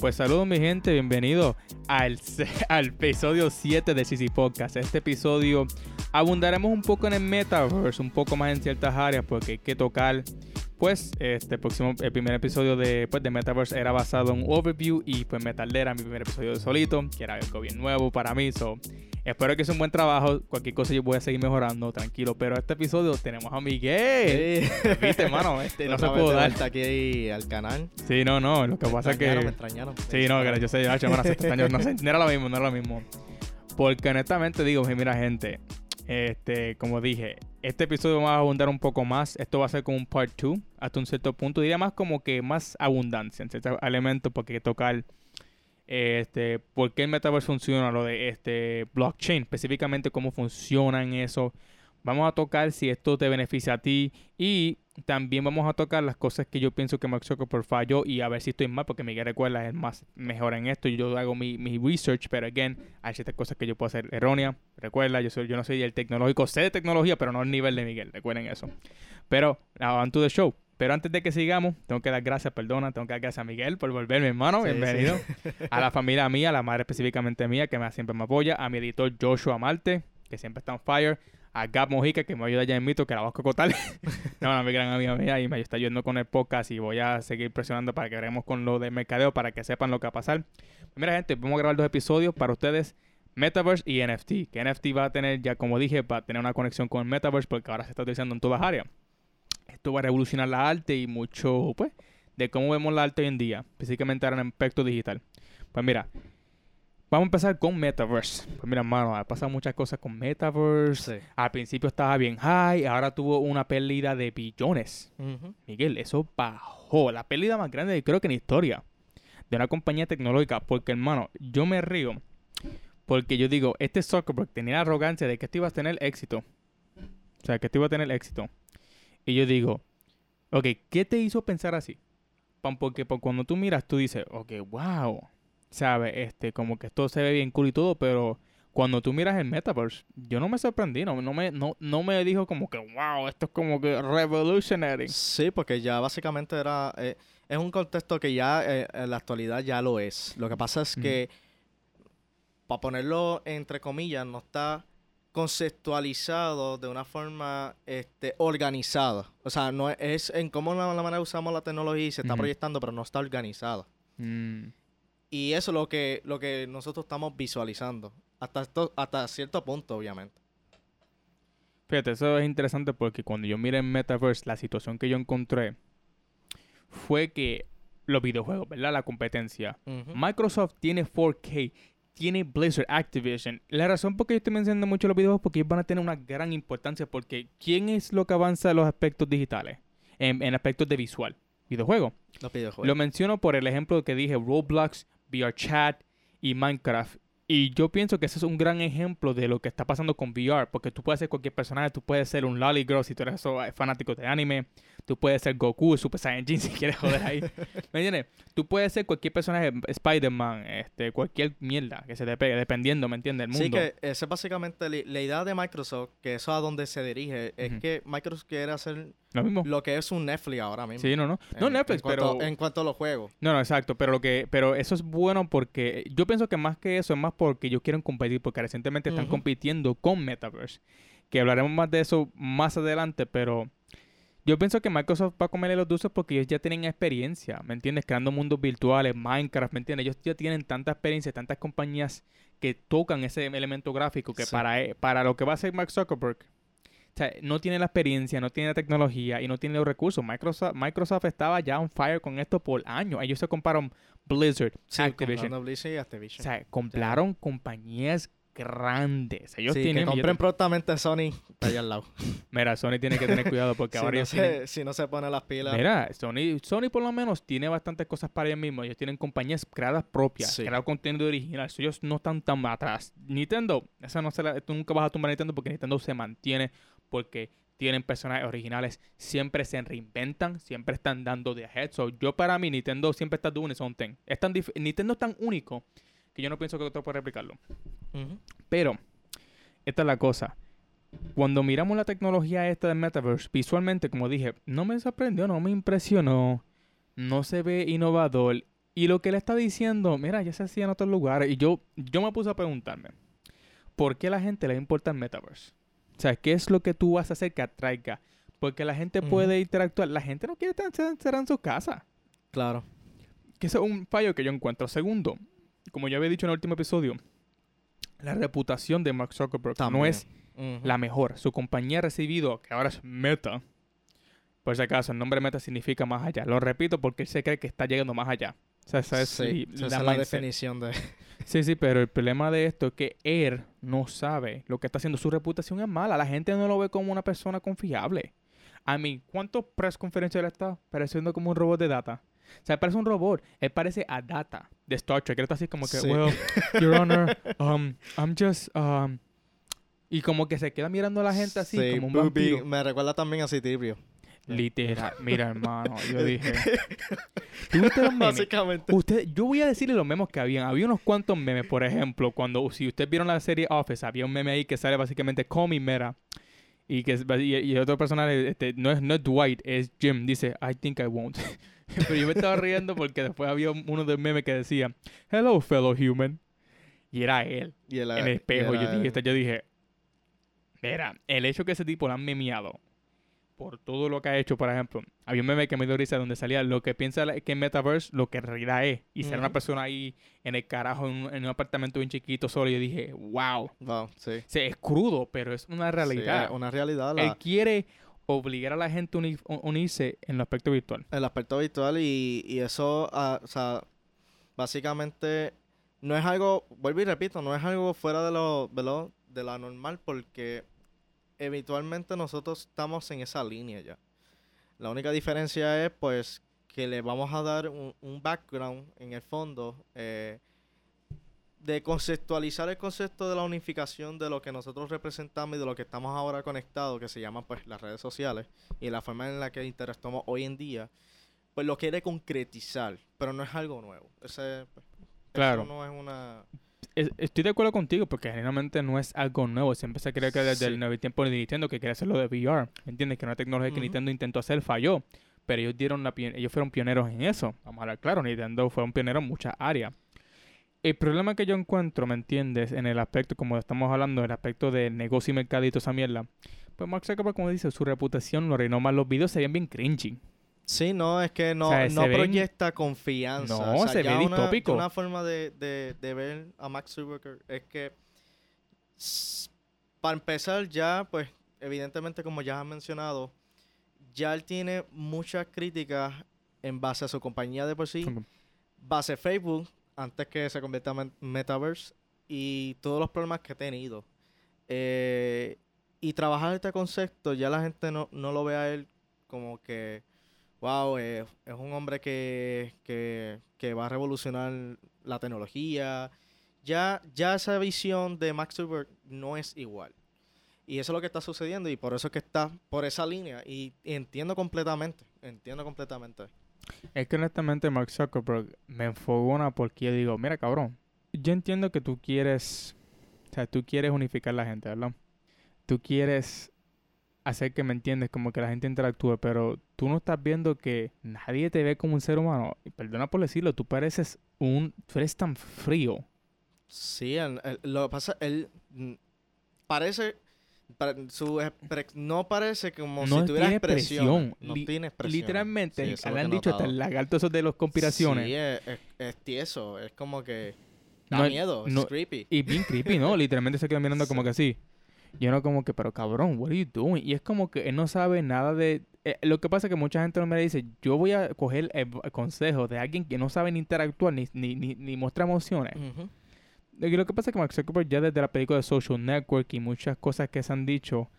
Pues saludos mi gente, bienvenido al, al episodio 7 de CC Podcast. Este episodio abundaremos un poco en el metaverse, un poco más en ciertas áreas porque hay que tocar pues este próximo el primer episodio de, pues, de Metaverse era basado en un overview y pues Metal era mi primer episodio de solito, que era algo bien nuevo para mí. So, espero que sea un buen trabajo. Cualquier cosa yo voy a seguir mejorando, tranquilo. Pero este episodio tenemos a Miguel. Sí. ¿Viste, hermano? Este, no se pudo dar. aquí al canal. Sí, no, no. Lo que pasa es que. Me extrañaron. Sí, no, que yo sé, yo, no, sé, no era lo mismo, no era lo mismo. Porque honestamente digo, mira, gente, este, como dije, este episodio va a abundar un poco más. Esto va a ser como un part 2 hasta un cierto punto. Diría más como que más abundancia en ciertos elementos porque hay que tocar este, por qué el metaverse funciona, lo de este blockchain, específicamente cómo funciona en eso. Vamos a tocar si esto te beneficia a ti y también vamos a tocar las cosas que yo pienso que Mark Zuckerberg falló y a ver si estoy mal, porque Miguel recuerda es más mejor en esto. Yo hago mi, mi research, pero again, hay ciertas cosas que yo puedo hacer errónea. Recuerda, yo soy, yo no soy el tecnológico, sé de tecnología, pero no al nivel de Miguel, recuerden eso. Pero, on to the show. Pero antes de que sigamos, tengo que dar gracias, perdona, tengo que dar gracias a Miguel por volverme hermano, bienvenido. A la familia mía, a la madre específicamente mía, que me, siempre me apoya, a mi editor Joshua Marte, que siempre está on fire, a Gab Mojica, que me ayuda ya en mito, que la vas a cocotar. no, no, mi gran amiga mía, y me está ayudando con el podcast y voy a seguir presionando para que veremos con lo de mercadeo, para que sepan lo que va a pasar. Mira, gente, vamos a grabar dos episodios para ustedes. Metaverse y NFT. Que NFT va a tener, ya como dije, va a tener una conexión con el Metaverse porque ahora se está utilizando en todas áreas. Esto va a revolucionar la arte y mucho, pues, de cómo vemos la arte hoy en día, específicamente ahora en aspecto digital. Pues mira, Vamos a empezar con Metaverse. Pues mira, hermano, ha pasado muchas cosas con Metaverse. Al principio estaba bien high, ahora tuvo una pérdida de billones. Miguel, eso bajó. La pérdida más grande, creo que en historia, de una compañía tecnológica. Porque, hermano, yo me río. Porque yo digo, este Zuckerberg tenía la arrogancia de que esto iba a tener éxito. O sea, que esto iba a tener éxito. Y yo digo, ok, ¿qué te hizo pensar así? Porque cuando tú miras, tú dices, ok, wow ¿sabes? Este, como que esto se ve bien cool y todo, pero cuando tú miras el Metaverse, yo no me sorprendí, no, no, me, no, no me dijo como que, wow, esto es como que revolutionary. Sí, porque ya básicamente era, eh, es un contexto que ya eh, en la actualidad ya lo es. Lo que pasa es que, para ponerlo entre comillas, no está conceptualizado de una forma este, organizada. O sea, no es, en cómo la, manera usamos la tecnología y se está proyectando, pero no está organizada. Mm. Y eso es lo que, lo que nosotros estamos visualizando. Hasta, hasta cierto punto, obviamente. Fíjate, eso es interesante porque cuando yo miré en Metaverse, la situación que yo encontré fue que los videojuegos, ¿verdad? La competencia. Microsoft tiene 4K, tiene Blizzard, Activision. La razón por qué yo estoy mencionando mucho los videojuegos es porque ellos van a tener una gran importancia porque ¿quién es lo que avanza en los aspectos digitales? En, en aspectos de visual. Videojuego. Los videojuegos. Lo menciono por el ejemplo que dije, Roblox, VR Chat y Minecraft. Y yo pienso que ese es un gran ejemplo de lo que está pasando con VR, porque tú puedes ser cualquier personaje, tú puedes ser un Lolly Girl si tú eres fanático de anime, tú puedes ser Goku, Super Saiyan si quieres joder ahí. ¿Me entiendes? Tú puedes ser cualquier personaje, Spider-Man, este, cualquier mierda que se te pegue, dependiendo, ¿me entiendes? El mundo. Sí, que esa es básicamente la, idea de Microsoft, que eso a donde se dirige, es que Microsoft quiere hacer lo mismo. Lo que es un Netflix ahora mismo. Sí, no, no. No Netflix, pero. En cuanto a los juegos. No, no, exacto. Pero lo que. Pero eso es bueno porque. Yo pienso que más que eso es más porque ellos quieren competir. Porque recientemente están compitiendo con Metaverse. Que hablaremos más de eso más adelante. Pero. Yo pienso que Microsoft va a comerle los dulces porque ellos ya tienen experiencia, ¿me entiendes? Creando mundos virtuales, Minecraft, ¿me entiendes? Ellos ya tienen tanta experiencia, tantas compañías que tocan ese elemento gráfico que para, e, para lo que va a ser Mark Zuckerberg, o sea, no tiene la experiencia, no tiene la tecnología y no tiene los recursos. Microsoft, Microsoft estaba ya on fire con esto por años. Ellos se compraron Blizzard, Activision. Blizzard y Activision. O sea, compraron compañías grandes. Ellos sí, tienen que compren prontamente Sony allá al lado. Mira, Sony tiene que tener cuidado porque ahora no se, Si no se pone las pilas. Mira, Sony, Sony por lo menos tiene bastantes cosas para ellos mismos. Ellos tienen compañías creadas propias, sí. creado contenido original. Ellos no están tan atrás. Nintendo, esa no se la, tú nunca vas a tumbar Nintendo porque Nintendo se mantiene porque tienen personajes originales, siempre se reinventan, siempre están dando de ahead. So, yo para mí, Nintendo siempre está doing something. Es tan Nintendo es tan único que yo no pienso que otro pueda replicarlo. Pero, esta es la cosa. Cuando miramos la tecnología esta de Metaverse, visualmente, como dije, no me sorprendió, no me impresionó, no se ve innovador Y lo que él está diciendo, mira, ya se hacía en otros lugares. Y yo, yo me puse a preguntarme, ¿por qué a la gente le importa el metaverse? O sea, ¿qué es lo que tú vas a hacer que atraiga? Porque la gente puede interactuar. La gente no quiere estar encerrada en su casa. Claro. Que eso es un fallo que yo encuentro. Segundo, como ya había dicho en el último episodio, la reputación de Mark Zuckerberg no es la mejor. Su compañía ha recibido, que ahora es Meta. Por si acaso, el nombre Meta significa más allá. Lo repito porque él se cree que está llegando más allá. O sea, esa es, Sí, li- esa la definición de... Sí, sí, pero el problema de esto es que él no sabe lo que está haciendo. Su reputación es mala. La gente no lo ve como una persona confiable. A mí, ¿cuántos press conferencias él está pareciendo como un robot de data? O sea, él parece un robot. Él parece a Data de Star Trek. Él está así como que, Sí. well, Your Honor, um, I'm just, um... Y como que se queda mirando a la gente así, Sí, como un vampiro. Me recuerda también a Citripio. Literal. Mira, hermano, yo dije... ¿Tú viste los memes? Básicamente. Usted, yo voy a decirle los memes que habían. Había unos cuantos memes, por ejemplo, cuando si ustedes vieron la serie Office, había un meme ahí que sale básicamente Me Mera. Y que y, y otro personaje, este, no es no es Dwight, es Jim, dice I think I won't. Pero yo me estaba riendo porque después había uno de memes que decía Hello fellow human. Y era él Y el, en el espejo. Yo era- dije, yo dije, mira, el hecho que ese tipo lo han memeado por todo lo que ha hecho, por ejemplo, había un meme que me dio risa donde salía lo que piensa que es Metaverse, lo que en realidad es. Y ser una persona ahí en el carajo, en un, en un apartamento bien chiquito solo, yo dije, wow. Wow, sí. Es crudo, pero es una realidad. Sí, es una realidad. la- Él quiere obligar a la gente a uni- unirse en el aspecto virtual. el aspecto virtual y, y eso, ah, o sea, básicamente no es algo, vuelvo y repito, no es algo fuera de lo, de lo, de la normal porque eventualmente nosotros estamos en esa línea ya. La única diferencia es pues que le vamos a dar un, un background en el fondo eh, de conceptualizar el concepto de la unificación de lo que nosotros representamos y de lo que estamos ahora conectados, que se llama pues las redes sociales y la forma en la que interactuamos hoy en día, pues lo quiere concretizar, pero no es algo nuevo. Ese, pues, Claro. Eso no es una... Es- estoy de acuerdo contigo porque generalmente no es algo nuevo. Siempre se cree que desde Sí. el nuevo tiempo de Nintendo que quería hacerlo de VR. ¿Entiendes? Que una tecnología que. Nintendo intentó hacer falló. Pero ellos dieron la ellos fueron pioneros en eso. Vamos a hablar claro, Nintendo fue un pionero en muchas áreas. El problema que yo encuentro, ¿me entiendes? En el aspecto, como estamos hablando, el aspecto de negocio y mercadito, esa mierda. Pues Mark Zuckerberg, como dice, su reputación lo arruinó más. Los videos se veían bien cringy. Sí, no, es que no, O sea, no ven- proyecta confianza. No, O sea, se ve una- distópico. Una forma de, de, de ver a Max Zuckerberg es que, para empezar, ya, pues, evidentemente, como ya has mencionado, ya él tiene muchas críticas en base a su compañía de por sí, base Facebook, antes que se convierta en Metaverse, y todos los problemas que ha tenido. Eh, y trabajar este concepto, ya la gente no, no lo ve a él como que, wow, eh, es un hombre que, que, va a revolucionar la tecnología. Ya, ya esa visión de Max Zuckerberg no es igual. Y eso es lo que está sucediendo y por eso es que está por esa línea. Y, entiendo completamente, entiendo completamente. Es que honestamente Mark Zuckerberg me enfogona porque yo digo, mira cabrón, yo entiendo que tú quieres, o sea, tú quieres unificar la gente, ¿verdad? Tú quieres hacer que me entiendes, como que la gente interactúe, pero tú no estás viendo que nadie te ve como un ser humano. Y perdona por decirlo, tú pareces un, tú eres tan frío. Sí, lo que pasa, él mm, parece, pa- su no parece como No si tuviera tiene expresión. No Li- tiene expresión. Literalmente, Sí, le han dicho hasta el lagarto esos de las conspiraciones. Sí, es, es, es tieso, es como que da No, miedo, no- es creepy. Y bien creepy, ¿no? Literalmente se queda mirando como que así. Yo no como que, pero cabrón, what are you doing? Y es como que él no sabe nada de... eh, lo que pasa es que mucha gente no me dice, yo voy a coger el, el consejo de alguien que no sabe ni interactuar ni, ni, ni, ni mostrar emociones. Y lo que pasa es que Mark Zuckerberg ya desde la película de Social Network y muchas cosas que se han dicho, o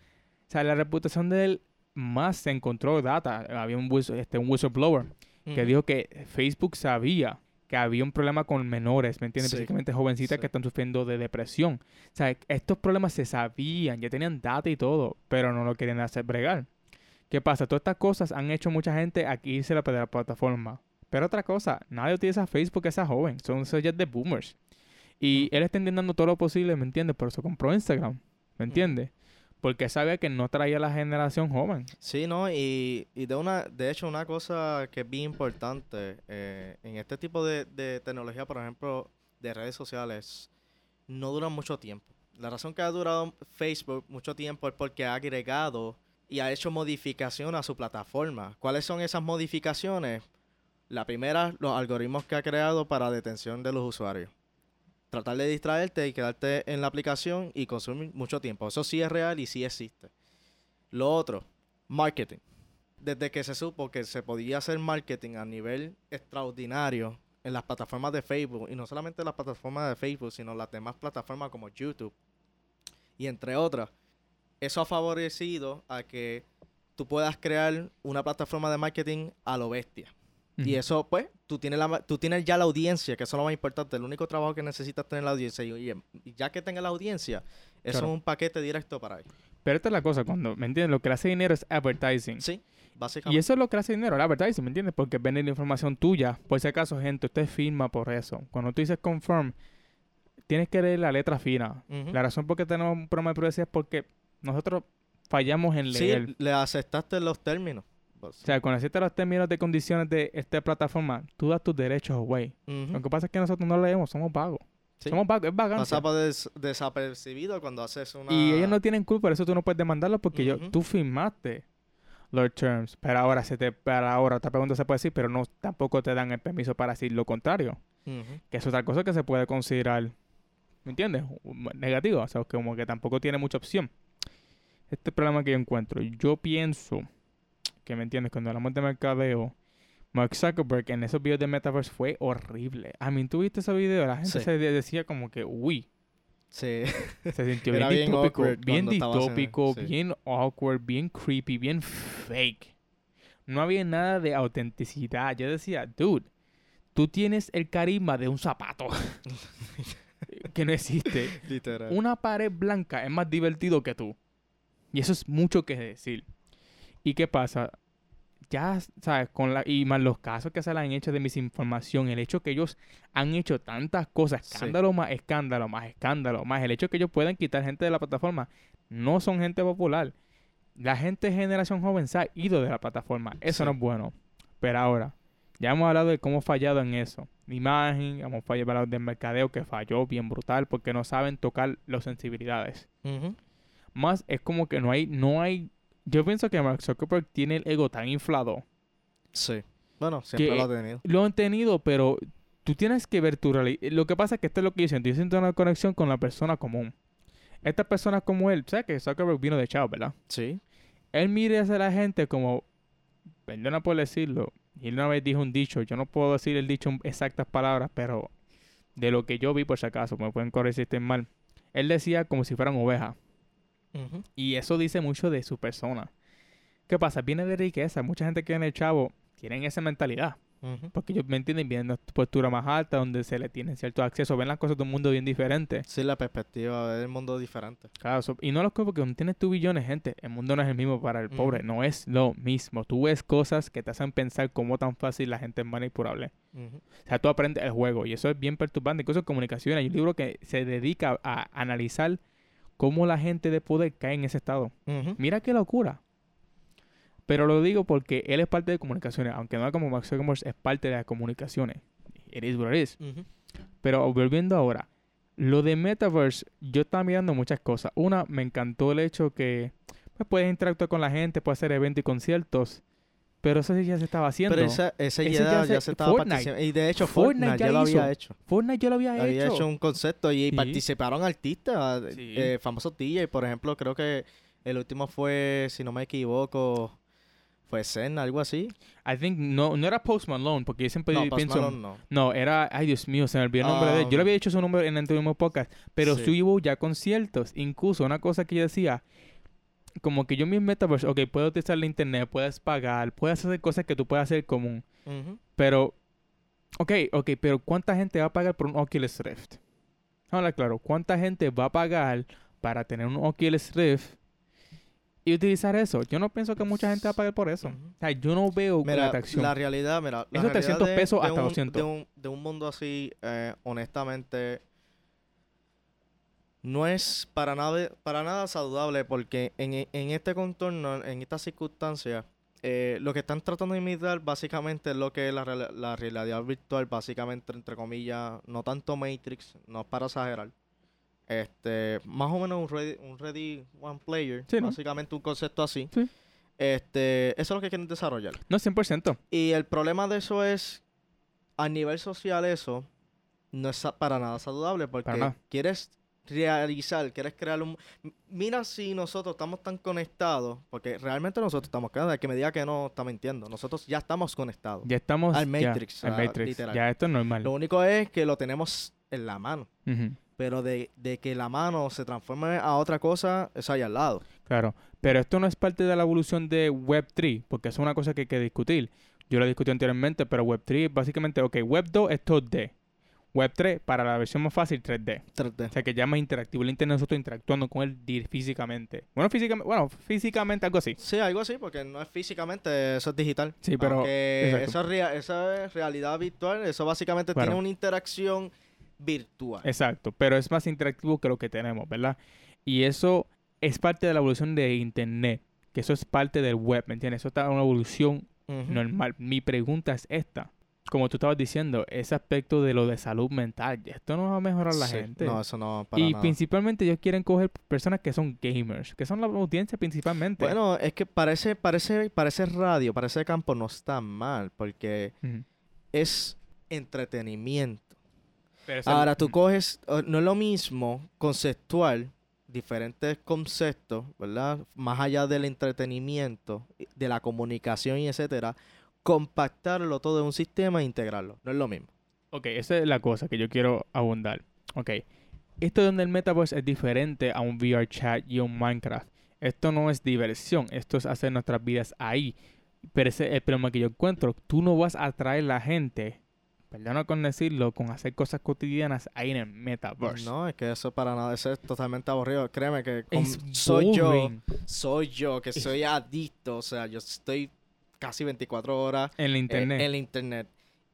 sea, la reputación de él más se encontró data. Había un, este, un whistleblower que dijo que Facebook sabía que había un problema con menores, ¿me entiendes? Sí. Específicamente jovencitas Sí. que están sufriendo de depresión. O sea, estos problemas se sabían, ya tenían data y todo, pero no lo querían hacer bregar. ¿Qué pasa? Todas estas cosas han hecho mucha gente aquí irse a la, plataforma. Pero otra cosa, nadie utiliza Facebook que sea joven, son ya de boomers. Y él está intentando todo lo posible, ¿me entiendes? Por eso compró Instagram, ¿me entiendes? porque sabía que no traía la generación joven. Sí, ¿no? Y, y de una, de hecho, una cosa que es bien importante eh, en este tipo de, de tecnología, por ejemplo, de redes sociales, no duran mucho tiempo. La razón que ha durado Facebook mucho tiempo es porque ha agregado y ha hecho modificación a su plataforma. ¿Cuáles son esas modificaciones? La primera, los algoritmos que ha creado para detención de los usuarios. Tratar de distraerte y quedarte en la aplicación y consumir mucho tiempo. Eso sí es real y sí existe. Lo otro, marketing. Desde que se supo que se podía hacer marketing a nivel extraordinario en las plataformas de Facebook, y no solamente las plataformas de Facebook, sino las demás plataformas como YouTube y entre otras, eso ha favorecido a que tú puedas crear una plataforma de marketing a lo bestia. Y eso, pues, tú tienes, la, tú tienes ya la audiencia, que eso es lo más importante. El único trabajo que necesitas es tener la audiencia. Y, y ya que tengas la audiencia, eso Claro. es un paquete directo para ellos. Pero esta es la cosa, cuando, ¿me entiendes? Lo que le hace dinero es advertising. Sí, Y básicamente. eso es lo que le hace dinero, el advertising, ¿me entiendes? Porque venden la información tuya. Por si acaso, gente, usted firma por eso. Cuando tú dices confirm, tienes que leer la letra fina. La razón por qué tenemos un problema de privacidad es porque nosotros fallamos en leer. Sí, le aceptaste los términos. O sea, cuando aceptas los términos de condiciones de esta plataforma, tú das tus derechos away. Ujú. Lo que pasa es que nosotros no leemos, somos vagos. Sí. Somos vagos, es vagancia. Pasa des- desapercibido cuando haces una... Y ellos no tienen culpa, por eso tú no puedes demandarlos porque yo- tú firmaste los terms. Pero ahora se te, para ahora otra pregunta se puede decir, pero no tampoco te dan el permiso para decir lo contrario. Que es otra cosa que se puede considerar, ¿me entiendes? Negativo, o sea, como que tampoco tiene mucha opción. Este problema que yo encuentro, yo pienso que, ¿me entiendes? Cuando hablamos de mercadeo, Mark Zuckerberg en esos videos de Metaverse fue horrible. A mí, ¿tú viste esos videos? La gente Sí. se de- decía como que, uy, Sí. se sintió bien bien distópico, bien en- distópico, sí. bien awkward, bien creepy, bien fake. No había nada de autenticidad. Yo decía, dude, tú tienes el carisma de un zapato que no existe. Literal. Una pared blanca es más divertido que tú. Y eso es mucho que decir. ¿Y qué pasa? Ya, ¿sabes? Con la, y más los casos que se le han hecho de misinformación, el hecho que ellos han hecho tantas cosas, Sí. escándalo más escándalo, más escándalo, más el hecho que ellos pueden quitar gente de la plataforma, no son gente popular. La gente de generación joven se ha ido de la plataforma. Eso Sí. no es bueno. Pero ahora, ya hemos hablado de cómo fallado en eso. Imagen, hemos fallado del mercadeo que falló bien brutal porque no saben tocar las sensibilidades. Ujú. Más es como que no hay, no hay. Yo pienso que Mark Zuckerberg tiene el ego tan inflado. Sí. Bueno, siempre lo ha tenido. Lo han tenido, pero tú tienes que ver tu realidad. Lo que pasa es que esto es lo que yo siento. Yo siento una conexión con la persona común. Estas personas como él, ¿sabes que Zuckerberg vino de Chao, verdad? Sí. Él mire hacia la gente como, perdona por decirlo, y él una vez dijo un dicho, yo no puedo decir el dicho en exactas palabras, pero de lo que yo vi por si acaso, me pueden corregir si estoy mal. Él decía como si fueran ovejas. Y eso dice mucho de su persona. ¿Qué pasa? Viene de riqueza. Mucha gente que viene el chavo tienen esa mentalidad. Porque ellos me entienden, vienen de una postura más alta, donde se le tiene cierto acceso, ven las cosas de un mundo bien diferente. Sí, la perspectiva del mundo diferente. Claro, so- y no los porque no tienes tu billones, gente. El mundo no es el mismo para el pobre, no es lo mismo. Tú ves cosas que te hacen pensar cómo tan fácil la gente es manipulable. Ujú. O sea, tú aprendes el juego y eso es bien perturbante. Incluso en comunicación hay un libro que se dedica a analizar cómo la gente de poder cae en ese estado. Mira qué locura. Pero lo digo porque él es parte de comunicaciones, aunque no como Max Zuckerberg es parte de las comunicaciones. It is what it is. Pero volviendo ahora, lo de Metaverse, yo estaba mirando muchas cosas. Una, me encantó el hecho que pues, puedes interactuar con la gente, puedes hacer eventos y conciertos. Pero eso sí ya se estaba haciendo. Pero esa, esa ya ya se- se, estaba Fortnite. participando. Y de hecho, Fortnite Fortnite, ya ya lo hizo. había hecho. Fortnite yo lo había, Había hecho. hecho. un concepto y Sí. participaron artistas, Sí. eh, famosos DJ. Por ejemplo, creo que el último fue, si no me equivoco, fue Zen, algo así. I think no, no era Post Malone, porque yo siempre no, pienso. Malone no. No, era, ay Dios mío, se me olvidó el nombre de él. Yo le Um, había dicho su nombre en el último podcast, pero sí. sí hubo ya conciertos. Incluso una cosa que yo decía, como que yo mi Metaverse, ok, puedo utilizar la internet, puedes pagar, puedes hacer cosas que tú puedes hacer común. Pero, ok, ok, pero ¿cuánta gente va a pagar por un Oculus Rift? Ahora, claro, ¿cuánta gente va a pagar para tener un Oculus Rift y utilizar eso? Yo no pienso que mucha gente va a pagar por eso. O sea, yo no veo la Mira, atracción. la realidad, mira, la Esos realidad 300 de- pesos de hasta un- 200. De un, de un mundo así, eh, honestamente, no es para nada, para nada saludable porque en, en este contorno, en estas circunstancias, eh, lo que están tratando de imitar básicamente es lo que es la, realidad virtual, básicamente, entre comillas, no tanto Matrix, no es para exagerar. Este, más o menos un ready, un ready one player, Sí, ¿no? básicamente un concepto así. Sí. Este, eso es lo que quieren desarrollar. No, 100%. Y el problema de eso es, a nivel social eso no es para nada saludable porque nada. quieres realizar, quieres crear un... Mira si nosotros estamos tan conectados, porque realmente nosotros estamos conectados, el que me diga que no está mintiendo, nosotros ya estamos conectados. Ya estamos... Al ya, Matrix, al ah, Matrix. literal. Ya esto es normal. Lo único es que lo tenemos en la mano, pero de, de que la mano se transforme a otra cosa, eso hay al lado. Claro, pero esto no es parte de la evolución de Web3, porque es una cosa que hay que discutir. Yo lo discutí anteriormente, pero Web3 es básicamente, ok, Web 2 es 2D. Web 3, para la versión más fácil, 3D. 3D. O sea, que ya es más interactivo. El internet nosotros interactuando con él físicamente. Bueno, físicamente, bueno, físicamente algo así. Sí, algo así, porque no es físicamente, eso es digital. Sí, pero- eso es, rea- eso es realidad virtual, eso básicamente tiene una interacción virtual. Exacto, pero es más interactivo que lo que tenemos, ¿verdad? Y eso es parte de la evolución de internet, que eso es parte del web, ¿me entiendes? Eso está en una evolución normal. Mi pregunta es esta. Como tú estabas diciendo, ese aspecto de lo de salud mental, esto no va a mejorar la Sí, gente. No, eso no para y nada. principalmente ellos quieren coger personas que son gamers, que son la audiencia principalmente. Bueno, es que parece, parece, parece radio, parece campo no está mal, porque es entretenimiento. Pero Ahora tú coges, no es lo mismo conceptual, diferentes conceptos, ¿verdad? Más allá del entretenimiento, de la comunicación y etcétera, compactarlo todo en un sistema e integrarlo. No es lo mismo. Ok, esa es la cosa que yo quiero abundar. Ok, esto donde el Metaverse es diferente a un VR chat y un Minecraft. Esto no es diversión, esto es hacer nuestras vidas ahí. Pero ese es el problema que yo encuentro. Tú no vas a atraer la gente, perdona con decirlo, con hacer cosas cotidianas ahí en el Metaverse. No, es que eso para nada, eso es totalmente aburrido. Créeme que con- soy yo, soy yo que soy adicto, o sea, yo estoy casi 24 horas en la eh, internet. en la internet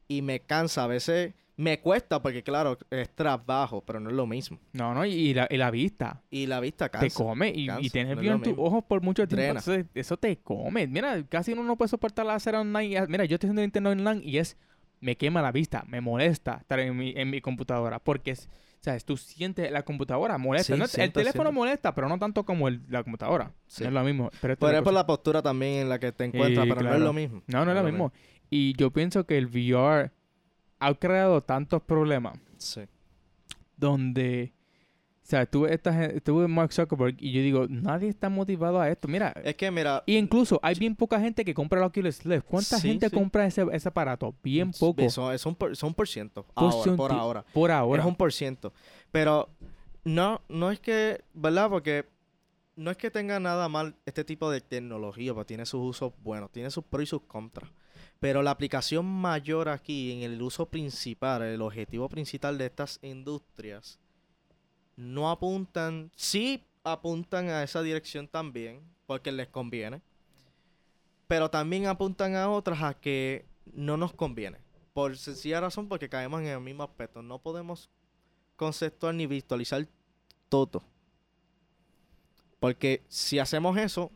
y me cansa, a veces me cuesta porque claro, es trabajo, pero no es lo mismo. No, no, y, y la, y la vista. Y la vista te cansa. come y, y cansa, tienes no en tus ojos por mucho tiempo. Entonces, eso te come. Mira, casi uno no puede soportar hacer online. y- Mira, yo estoy haciendo internet online y es. Me quema la vista, me molesta estar en mi, en mi computadora. Porque es. ¿Sabes? Tú sientes la computadora molesta. Sí, No, el teléfono molesta, pero no tanto como el- la computadora. Sí. No es lo mismo. Pero es por la postura también en la que te encuentras, pero no es lo mismo. No, no es lo mismo. Y yo pienso que el VR ha creado tantos problemas Sí. donde. O sea, tuve, esta, gen- tuve Mark Zuckerberg y yo digo, nadie está motivado a esto. Mira, Es que mira, Y incluso hay bien poca gente que compra el Oculus Rift. ¿Cuánta Sí, gente sí. compra ese, ese aparato? Bien poco. Eso es un por, son por ciento. Ahora, por ahora. Por ahora. Es un por ciento. Pero no, no es que, ¿verdad? Porque no es que tenga nada mal este tipo de tecnología, pues tiene sus usos buenos, tiene sus pros y sus contras. Pero la aplicación mayor aquí, en el uso principal, el objetivo principal de estas industrias, no apuntan, sí apuntan a esa dirección también, porque les conviene, pero también apuntan a otras a que no nos conviene. Por sencilla razón, porque caemos en el mismo aspecto. No podemos conceptuar ni visualizar todo. Porque si hacemos eso,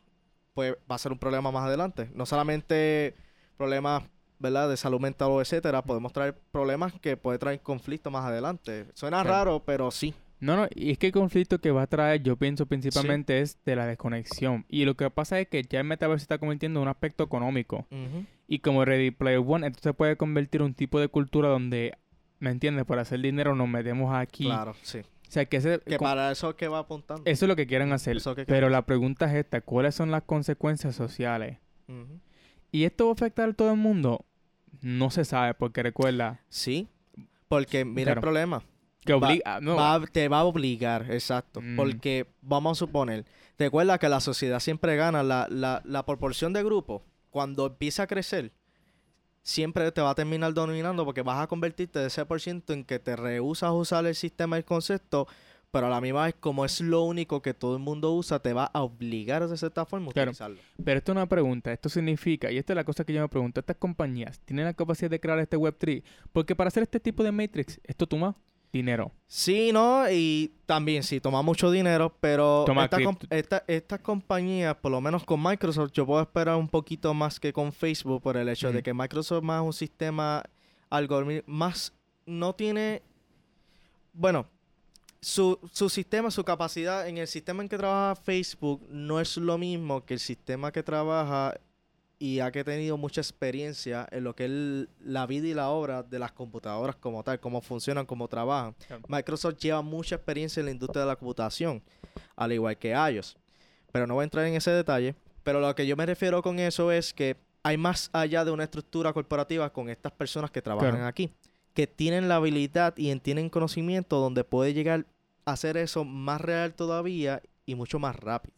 pues va a ser un problema más adelante. No solamente problemas, ¿verdad? De salud mental o etcétera, podemos traer problemas que puede traer conflicto más adelante. Suena raro, pero sí. No, no, y es que el conflicto que va a traer, yo pienso principalmente es de la desconexión. Y lo que pasa es que ya el metaverso está convirtiendo en un aspecto económico. Y como Ready Player One, esto se puede convertir en un tipo de cultura donde, ¿me entiendes? Por hacer dinero nos metemos aquí. Claro, sí. O sea, que, ese, Que para eso es que va apuntando. eso es lo que quieren hacer. Eso que Pero la pregunta es esta, ¿cuáles son las consecuencias sociales? ¿Y esto va a afectar a todo el mundo? No se sabe, porque recuerda Sí. Porque mira Claro. el problema. Que Va- obliga... no, Va- te va a obligar, exacto. Mm. Porque vamos a suponer, recuerda que la sociedad siempre gana la, la, la proporción de grupo. Cuando empieza a crecer, siempre te va a terminar dominando porque vas a convertirte de ese por ciento en que te rehusas a usar el sistema y el concepto, pero a la misma vez, como es lo único que todo el mundo usa, te va a obligar de cierta forma a Claro. utilizarlo. Pero esto es una pregunta. Esto significa, y esta es la cosa que yo me pregunto, ¿estas compañías tienen la capacidad de crear este Web3? Porque para hacer este tipo de Matrix, ¿esto tú más? Dinero. Sí, ¿no? Y también sí, toma mucho dinero, pero Toma esta esta- estas compañías, por lo menos con Microsoft, yo puedo esperar un poquito más que con Facebook por el hecho de que Microsoft más un sistema algorítmico, más no tiene, bueno, su, su sistema, su capacidad en el sistema en que trabaja Facebook no es lo mismo que el sistema que trabaja y ha que tenido mucha experiencia en lo que es la vida y la obra de las computadoras como tal, cómo funcionan, cómo trabajan. Microsoft lleva mucha experiencia en la industria de la computación, al igual que ellos. Pero no voy a entrar en ese detalle. Pero lo que yo me refiero con eso es que hay más allá de una estructura corporativa con estas personas que trabajan Claro. aquí, que tienen la habilidad y en- tienen conocimiento donde puede llegar a hacer eso más real todavía y mucho más rápido.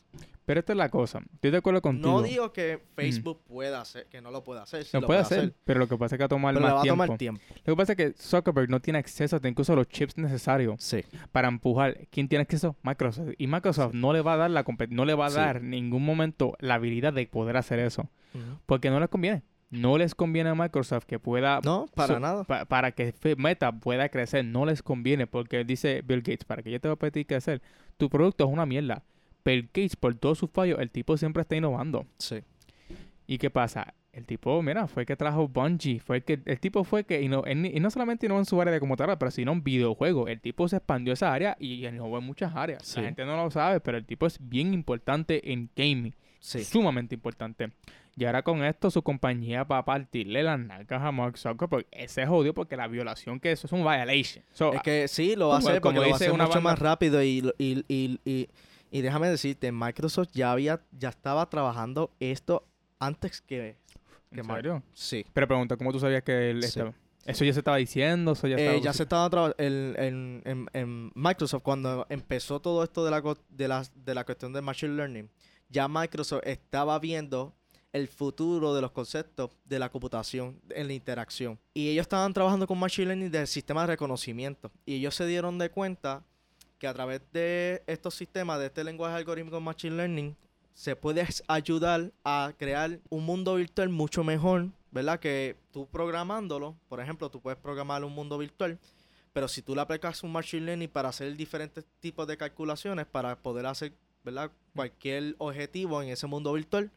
Pero esta es la cosa. Estoy de acuerdo contigo. No digo que Facebook pueda hacer, que no lo pueda hacer. sí Lo puede hacer, pero lo que pasa es que va a tomar pero le va a tiempo. tomar tiempo. Lo que pasa es que Zuckerberg no tiene acceso a incluso a los chips necesarios Sí. para empujar. ¿Quién tiene acceso? Microsoft. Y Microsoft no le va a dar la no le va a dar en ningún momento la habilidad de poder hacer eso. Porque no les conviene. No les conviene a Microsoft que pueda No, para nada. pa- para que Meta pueda crecer, no les conviene porque dice Bill Gates, para que yo te voy a pedir crecer, tu producto es una mierda. Bill Gates, por todos sus fallos, el tipo siempre está innovando. Sí. ¿Y qué pasa? El tipo, mira, fue el que trajo Bungie, fue el que el tipo fue que inno- él ni- y no solamente innovó en su área de computadora, pero sino en videojuegos. El tipo se expandió esa área y innovó en muchas áreas. Sí. La gente no lo sabe, pero el tipo es bien importante en gaming, Sí. sumamente importante. Y ahora con esto su compañía va a partirle las nalgas a Mark Zuckerberg. Ese es porque la violación que eso es un violation. So, Es que sí, lo va a hacer porque como lo va a dice hacer una mucho banda- más rápido y, y, y, y, y déjame decirte, Microsoft ya había, ya estaba trabajando esto antes que, que ¿En serio? Sí. Pero pregunta, ¿cómo tú sabías que él Sí. estaba? Eso ya se estaba diciendo, eso ya Eh, estaba... ya se estaba trabajando en, en, en Microsoft cuando empezó todo esto de la, de, la, de la cuestión de Machine Learning. Ya Microsoft estaba viendo el futuro de los conceptos de la computación en la interacción. Y ellos estaban trabajando con Machine Learning del sistema de reconocimiento. Y ellos se dieron de cuenta que a través de estos sistemas, de este lenguaje algorítmico Machine Learning, se puede ayudar a crear un mundo virtual mucho mejor, ¿verdad? Que tú programándolo, por ejemplo, tú puedes programar un mundo virtual, pero si tú le aplicas un Machine Learning para hacer diferentes tipos de calculaciones, para poder hacer, ¿verdad? Cualquier objetivo en ese mundo virtual,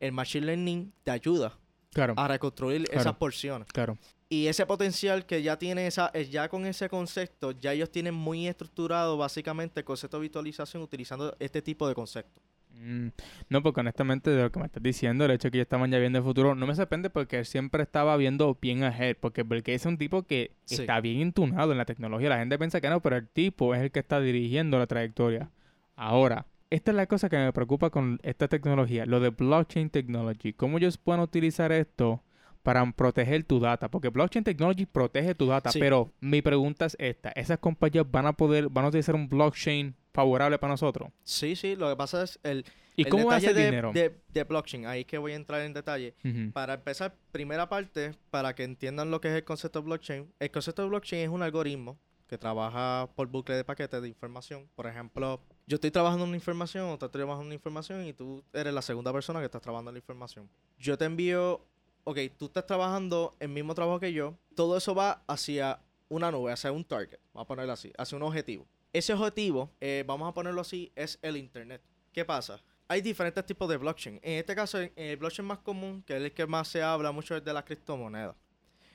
el Machine Learning te ayuda Claro, a reconstruir Claro. esas porciones. claro. Y ese potencial que ya tiene esa, eh, ya con ese concepto, ya ellos tienen muy estructurado básicamente el concepto de visualización utilizando este tipo de conceptos. Mm, No, porque honestamente de lo que me estás diciendo, el hecho de que ellos estaban ya viendo el futuro, no me sorprende porque él siempre estaba viendo bien ahead, porque Bill es un tipo que Sí. está bien intunado en la tecnología. La gente piensa que no, pero el tipo es el que está dirigiendo la trayectoria. Ahora, esta es la cosa que me preocupa con esta tecnología, lo de blockchain technology. ¿Cómo ellos pueden utilizar esto para proteger tu data? Porque blockchain technology protege tu data, Sí. pero mi pregunta es esta, ¿esas compañías van a poder, van a utilizar un blockchain favorable para nosotros? Sí, sí, lo que pasa es el, ¿Y el cómo detalle ser de, dinero? De, de blockchain. Ahí que voy a entrar en detalle. Para empezar, primera parte, para que entiendan lo que es el concepto de blockchain. El concepto de blockchain es un algoritmo que trabaja por bucle de paquetes de información. Por ejemplo, yo estoy trabajando en una información, o tú estás trabajando en una información y tú eres la segunda persona que estás trabajando en la información. Yo te envío, ok, tú estás trabajando el mismo trabajo que yo. Todo eso va hacia una nube, hacia un target, vamos a ponerlo así, hacia un objetivo. Ese objetivo, eh, vamos a ponerlo así, es el Internet. ¿Qué pasa? Hay diferentes tipos de blockchain. En este caso, el blockchain más común, que es el que más se habla mucho, es de la criptomoneda.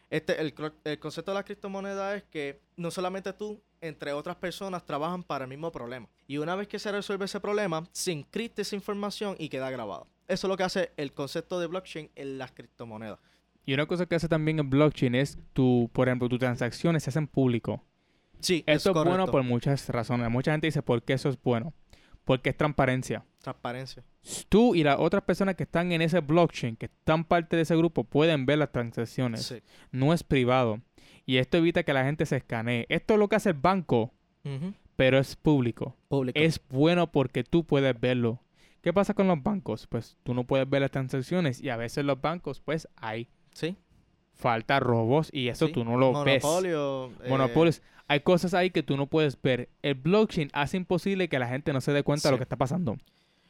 Este, el, concepto de la criptomoneda es que no solamente tú, entre otras personas, trabajan para el mismo problema. Y una vez que se resuelve ese problema, se encripta esa información y queda grabado. Eso es lo que hace el concepto de blockchain en las criptomonedas. Y una cosa que hace también el blockchain es tu, por ejemplo, tus transacciones se hacen público. Sí, Esto es, bueno por muchas razones. Mucha gente dice, ¿por qué eso es bueno? Porque es transparencia. Transparencia. Tú y las otras personas que están en ese blockchain, que están parte de ese grupo, pueden ver las transacciones. Sí. No es privado. Y esto evita que la gente se escanee. Esto es lo que hace el banco, pero es público. Público. Es bueno porque tú puedes verlo. ¿Qué pasa con los bancos? Pues tú no puedes ver las transacciones y a veces los bancos, pues hay Sí. falta robos y eso Sí. tú no lo ves. Monopolio. eh, Monopolios. Hay cosas ahí que tú no puedes ver. El blockchain hace imposible que la gente no se dé cuenta de lo que está pasando.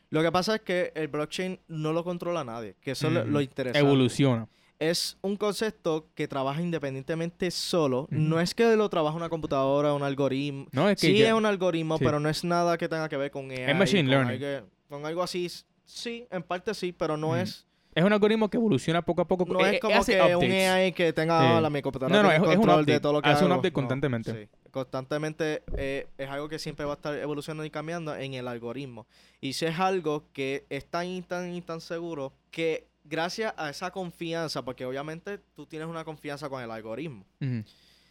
Lo que pasa es que el blockchain no lo controla nadie, que eso es lo- lo interesante. Evoluciona. es un concepto que trabaja independientemente solo. No es que lo trabaja una computadora, un algoritmo. No, es que Sí ya- es un algoritmo, sí. pero no es nada que tenga que ver con AI. machine con learning. Con algo así, sí, en parte sí, pero no es... es un algoritmo que evoluciona poco a poco. No eh, es eh, como que un updates. AI que tenga Sí. la mi computadora No, no, es- es un update. de todo lo que Hace un update constantemente. sí. Constantemente eh, es algo que siempre va a estar evolucionando y cambiando en el algoritmo. Y si es algo que es tan tan tan seguro que gracias a esa confianza, porque obviamente tú tienes una confianza con el algoritmo.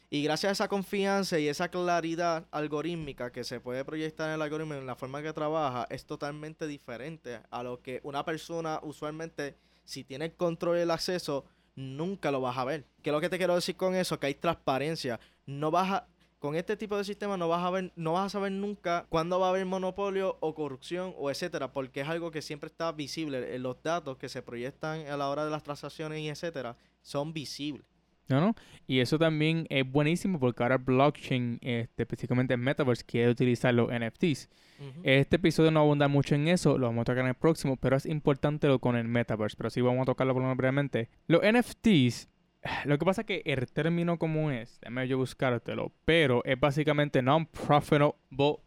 Y gracias a esa confianza y esa claridad algorítmica que se puede proyectar en el algoritmo en la forma que trabaja, es totalmente diferente a lo que una persona usualmente, si tiene el control y el acceso, nunca lo vas a ver. ¿Qué es lo que te quiero decir con eso? Que hay transparencia. No vas a, con este tipo de sistema no vas a ver, no vas a saber nunca cuándo va a haber monopolio o corrupción o etcétera, porque es algo que siempre está visible. Eh, Los datos que se proyectan a la hora de las transacciones y etcétera son visibles. ¿No, no? Y eso también es buenísimo porque ahora blockchain, este, específicamente en Metaverse, quiere utilizar los NFTs. Este episodio no abunda mucho en eso, lo vamos a tocar en el próximo, pero es importante lo con el Metaverse, pero sí vamos a tocarlo por lo menos brevemente. Los NFTs, lo que pasa es que el término común es, déjame yo buscártelo, pero es básicamente non-profitable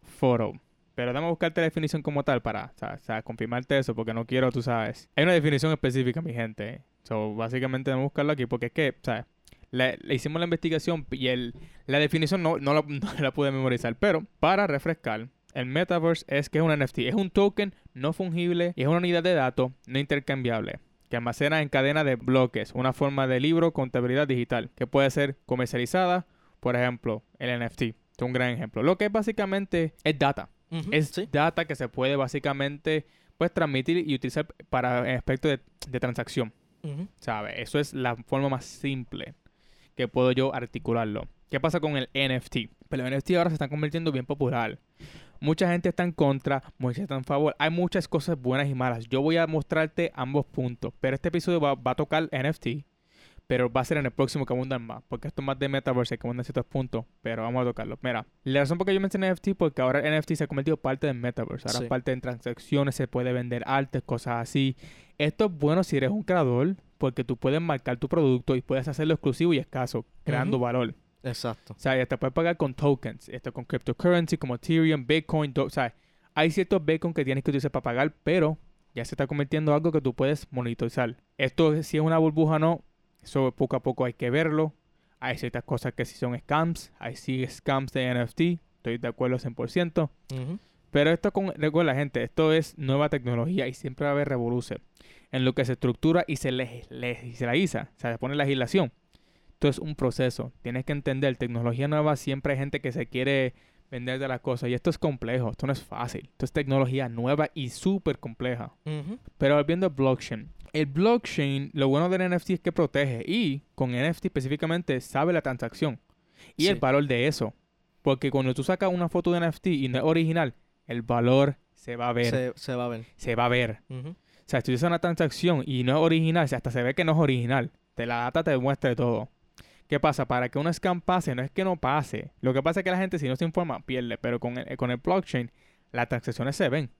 photo. Pero déjame buscarte la definición como tal para o sea, confirmarte eso, porque no quiero, tú sabes. Hay una definición específica, mi gente. So, básicamente debemos buscarlo aquí, porque es que, ¿sabes? Le, le hicimos la investigación y el, la definición no, no, la, no la pude memorizar. Pero para refrescar, el metaverse es que es un NFT. Es un token no fungible y es una unidad de datos no intercambiable que almacena en cadena de bloques una forma de libro contabilidad digital que puede ser comercializada. Por ejemplo, el NFT. Es un gran ejemplo. Lo que es básicamente es data. Es sí. data que se puede básicamente pues transmitir y utilizar para el aspecto de, de transacción. Ujú. ¿Sabes? Eso es la forma más simple que puedo yo articularlo. ¿Qué pasa con el NFT? Pero los NFT ahora se están convirtiendo bien popular. Mucha gente está en contra, mucha está en favor. Hay muchas cosas buenas y malas. Yo voy a mostrarte ambos puntos. Pero este episodio va, va a tocar NFT. Pero va a ser en el próximo que abundan más. Porque esto es más de Metaverse que abundan ciertos puntos. Pero vamos a tocarlo. Mira, la razón por qué yo mencioné NFT porque ahora el NFT se ha convertido parte del Metaverse. Ahora Sí. parte de transacciones, se puede vender arte, cosas así. Esto es bueno si eres un creador. Porque tú puedes marcar tu producto y puedes hacerlo exclusivo y escaso. Creando valor. Exacto. O sea, ya te puedes pagar con tokens, esto con cryptocurrency como Ethereum, Bitcoin, o sea, hay ciertos Bitcoin que tienes que utilizar para pagar, pero ya se está convirtiendo en algo que tú puedes monitorizar. Esto si es una burbuja o no, eso poco a poco hay que verlo. Hay ciertas cosas que sí son scams, hay sí scams de NFT, estoy de acuerdo 100%. Ujú. Pero esto con, recuerda gente, esto es nueva tecnología y siempre va a haber revolución en lo que se estructura y se leg- legislariza, o sea, se pone legislación. Esto es un proceso, tienes que entender, tecnología nueva siempre hay gente que se quiere vender de las cosas y esto es complejo, esto no es fácil, esto es tecnología nueva y súper compleja. Ujú. Pero volviendo al blockchain. El blockchain, lo bueno del NFT es que protege y con NFT específicamente sabe la transacción y el Sí. valor de eso. Porque cuando tú sacas una foto de NFT y no es original, el valor se va a ver. Se, Se, se va a ver. va a ver. Ujú. O sea, si tú haces una transacción y no es original, o sea, hasta se ve que no es original. Te la data te demuestra de todo. ¿Qué pasa? Para que un scam pase, no es que no pase. Lo que pasa es que la gente, si no se informa, pierde. Pero con el, con el blockchain, las transacciones se ven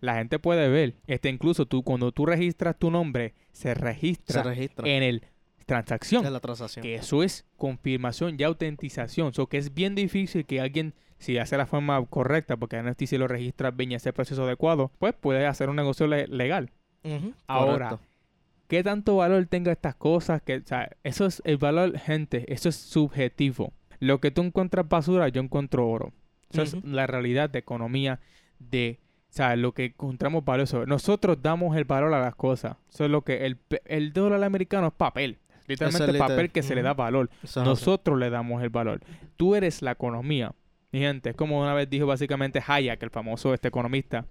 la gente puede ver. Este, incluso tú, cuando tú registras tu nombre, se Se registra en el transacción. en la transacción. Que eso es confirmación y autentización. So que es bien difícil que alguien, si hace la forma correcta, porque NFT si lo registra bien y hace el proceso adecuado, pues puede hacer un negocio le- legal. Ahora, Correcto. ¿Qué tanto valor tenga estas cosas? Que, o sea, eso es el valor, gente, eso es subjetivo. Lo que tú encuentras basura, yo encuentro oro. Eso es la realidad de economía de, o sea, lo que encontramos valor sobre. Nosotros damos el valor a las cosas. Eso es lo que el, el dólar americano es papel. Literalmente literal. papel que se le da valor. Nosotros le damos el valor. Tú eres la economía. Mi gente, es como una vez dijo básicamente Hayek, el famoso este economista,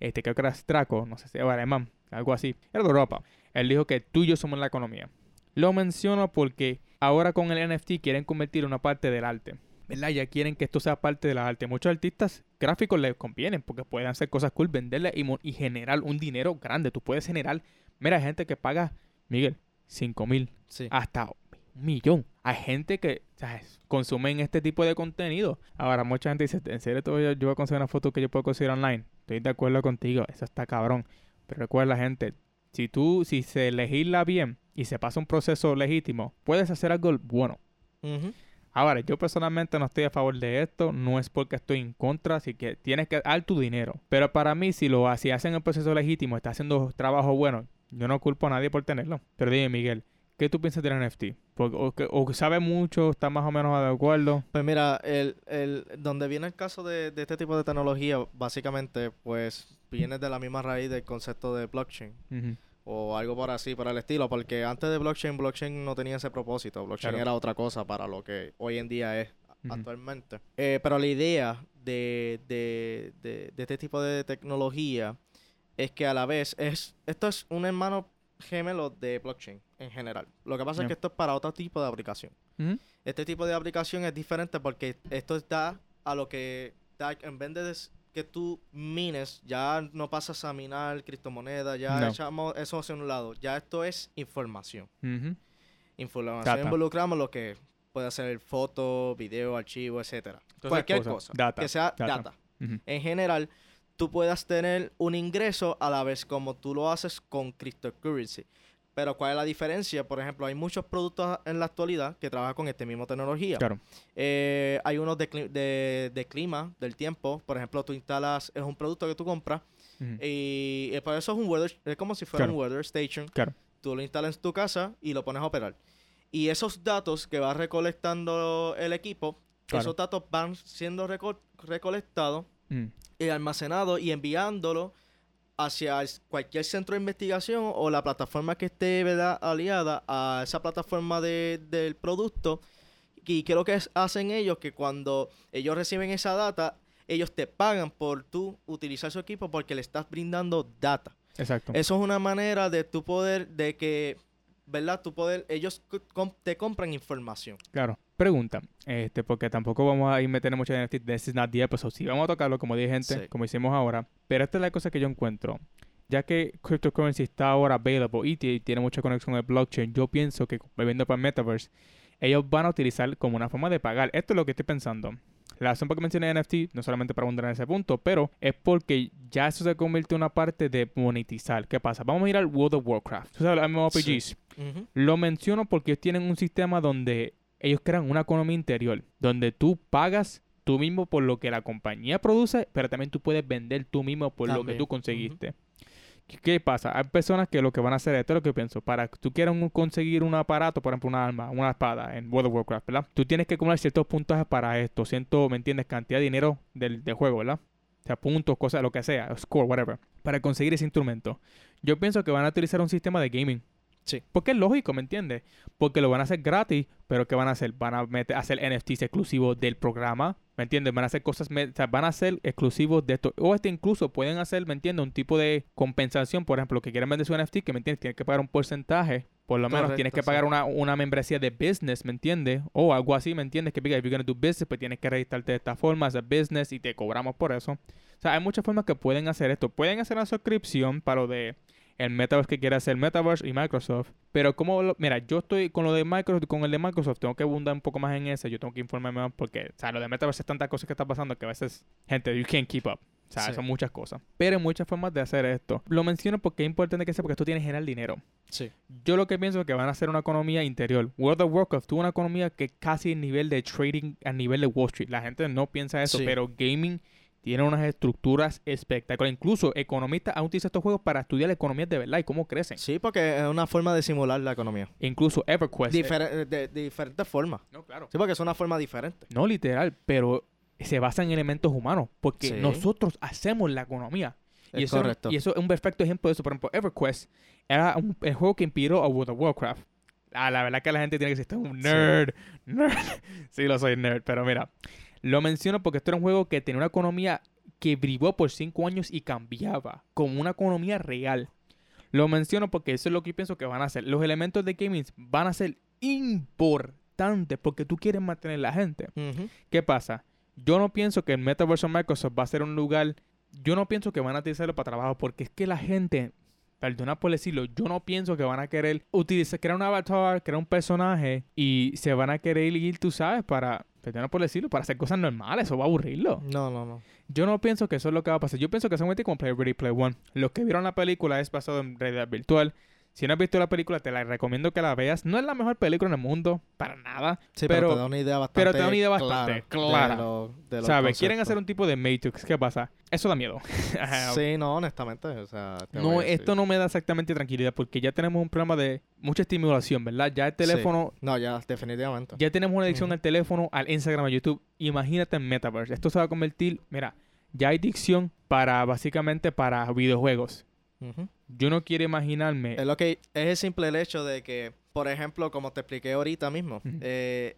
este creo que era Straco, no sé si era alemán, algo así, era de Europa. Él dijo que tú y yo somos la economía. Lo menciono porque ahora con el NFT quieren convertir una parte del arte. ¿Verdad? Ya quieren que esto sea parte del arte. Muchos artistas gráficos les convienen porque pueden hacer cosas cool, venderle y, y generar un dinero grande. Tú puedes generar, mira, gente que paga, Miguel, 5 mil, Sí. hasta un millón. Hay gente que ¿sabes? consumen este tipo de contenido. Ahora, mucha gente dice, ¿en serio a- yo voy a conseguir una foto que yo puedo conseguir online? Estoy de acuerdo contigo, eso está cabrón. Pero recuerda, gente, si tú, si se legisla bien y se pasa un proceso legítimo, puedes hacer algo bueno. Ujú. Ahora, yo personalmente no estoy a favor de esto, no es porque estoy en contra, así que tienes que dar tu dinero. Pero para mí, si lo si hacen el proceso legítimo, está haciendo trabajo bueno, yo no culpo a nadie por tenerlo. Pero dime, Miguel, ¿qué tú piensas del NFT? Porque, o, que- o que sabe mucho, está más o menos de acuerdo. Pues mira, el, el, donde viene el caso de, de este tipo de tecnología, básicamente, pues viene de la misma raíz del concepto de blockchain. O algo por así, por el estilo, porque antes de blockchain, blockchain no tenía ese propósito, blockchain Claro. era otra cosa para lo que hoy en día es actualmente. Eh, pero la idea de, de, de, de este tipo de tecnología es que a la vez es, esto es un hermano gemelo de blockchain en general. Lo que pasa es que esto es para otro tipo de aplicación. Ujú. Este tipo de aplicación es diferente porque esto da a lo que da, en vez de que tú mines, ya no pasas a minar criptomonedas, ya No. echamos eso hacia un lado. Ya esto es información. Ujú. Información Data. involucramos lo que puede ser foto, video, archivo, etcétera. Cualquier cosa. Data. Que sea Data. data. Ujú. En general, tú puedas tener un ingreso a la vez como tú lo haces con cryptocurrency. Pero ¿cuál es la diferencia? Por ejemplo, hay muchos productos en la actualidad que trabajan con esta misma tecnología. Claro. Eh, hay unos de, de, de clima, del tiempo. Por ejemplo, tú instalas, es un producto que tú compras Ujú. y eh, por eso es un weather, es como si fuera Claro. un weather station. Claro. Tú lo instalas en tu casa y lo pones a operar. Y esos datos que va recolectando el equipo, Claro. esos datos van siendo reco- recolectados Mm. Y almacenados y enviándolo hacia cualquier centro de investigación o la plataforma que esté ¿verdad? aliada a esa plataforma de- del producto. Y qué es lo que hacen ellos, que cuando ellos reciben esa data, ellos te pagan por tú utilizar su equipo porque le estás brindando data. Exacto. Eso es una manera de tu poder, de que, ¿verdad? Tu poder, ellos te compran información. Claro. Pregunta, este, porque tampoco vamos a ir metiendo mucho en NFT. This is not the episode. Sí, vamos a tocarlo, como dije, gente, Sí. como hicimos ahora. Pero esta es la cosa que yo encuentro. Ya que cryptocurrency está ahora available y ti- tiene mucha conexión con el blockchain, yo pienso que viviendo para el metaverse, ellos van a utilizar como una forma de pagar. Esto es lo que estoy pensando. La razón por que mencioné NFT, no solamente para abundar en ese punto, pero es porque ya eso se convierte en una parte de monetizar. ¿Qué pasa? Vamos a ir al World of Warcraft. ¿Tú sabes MMORPGs? Lo menciono porque ellos tienen un sistema donde ellos crean una economía interior, donde tú pagas tú mismo por lo que la compañía produce, pero también tú puedes vender tú mismo por lo que tú conseguiste. ¿Qué, qué pasa? Hay personas que lo que van a hacer, esto es lo que pienso, para que tú quieras un- conseguir un aparato, por ejemplo, una arma, una espada en World of Warcraft, ¿verdad? Tú tienes que acumular ciertos puntajes para esto, ciento, ¿me entiendes? Cantidad de dinero del, del juego, ¿verdad? O sea, puntos, cosas, lo que sea, score, whatever, para conseguir ese instrumento. Yo pienso que van a utilizar un sistema de gaming. Sí. Porque es lógico, ¿me entiendes? Porque lo van a hacer gratis, pero ¿qué van a hacer? Van a meter, hacer NFTs exclusivos del programa, ¿me entiendes? Van a hacer cosas, o sea, van a ser exclusivos de esto. O este incluso pueden hacer, ¿me entiendes? Un tipo de compensación, por ejemplo, que quieren vender su NFT, que, ¿me entiendes? Tienen que pagar un porcentaje, por lo menos Correcto, tienes que sí. pagar una, una membresía de business, ¿me entiendes? O algo así, ¿me entiendes? Que, diga, if you're gonna do business, pues tienes que registrarte de esta forma, hacer business y te cobramos por eso. O sea, hay muchas formas que pueden hacer esto. Pueden hacer una suscripción para lo de el Metaverse que quiere hacer Metaverse y Microsoft. Pero como, lo- mira, yo estoy con lo de Microsoft, con el de Microsoft, tengo que abundar un poco más en ese, yo tengo que informarme más porque, o sea, lo de Metaverse es tantas cosas que está pasando que a veces, gente, you can't keep up. O sea, Sí. son muchas cosas. Pero hay muchas formas de hacer esto. Lo menciono porque es importante que sepa porque esto tiene que generar dinero. Sí. Yo lo que pienso es que van a hacer una economía interior. World of Warcraft tuvo una economía que casi el nivel de trading a nivel de Wall Street. La gente no piensa eso, Sí. pero gaming tiene unas estructuras espectaculares. Incluso economistas han utilizado estos juegos para estudiar la economía de verdad y cómo crecen. Sí, porque es una forma de simular la economía. Incluso EverQuest. eh, Difer- de, de diferentes formas. no, claro. Sí, porque es una forma diferente. No literal, pero se basa en elementos humanos. Porque Sí. nosotros hacemos la economía. Y Es eso, correcto. y eso es un perfecto ejemplo de eso. Por ejemplo, EverQuest era un- el juego que inspiró a World of Warcraft. Ah, la verdad que la gente tiene que decir, "Este es un Sí. nerd. nerd". sí, lo soy nerd, pero mira. Lo menciono porque esto era un juego que tenía una economía que brilló por cinco años y cambiaba como una economía real. Lo menciono porque eso es lo que yo pienso que van a hacer. Los elementos de gaming van a ser importantes porque tú quieres mantener la gente. ¿Qué pasa? Yo no pienso que el Metaverse Microsoft va a ser un lugar. Yo no pienso que van a utilizarlo para trabajo porque es que la gente, perdona por decirlo, yo no pienso que van a querer utilizar, crear un avatar, crear un personaje y se van a querer ir, tú sabes, para, perdona por decirlo, para hacer cosas normales. Eso va a aburrirlo. No, no, no. Yo no pienso que eso es lo que va a pasar. Yo pienso que solamente como Play Ready Play One. Los que vieron la película es basado en realidad virtual. Si no has visto la película, te la recomiendo que la veas. No es la mejor película en el mundo, para nada. Sí, pero, pero, te da una idea bastante pero te da una idea bastante clara. de lo- de los ¿Sabes? Quieren hacer un tipo de Matrix. ¿Qué pasa? Eso da miedo. Sí, no, honestamente. O sea, No, esto no me da exactamente tranquilidad porque ya tenemos un problema de mucha estimulación, ¿verdad? Ya el Sí. teléfono, No, ya, definitivamente. ya tenemos una adicción al teléfono, al Instagram, a YouTube. Imagínate en Metaverse. Esto se va a convertir, mira, ya hay adicción para, básicamente, para videojuegos. Yo no quiero imaginarme... Es lo que es el simple hecho de que, por ejemplo, como te expliqué ahorita mismo, eh,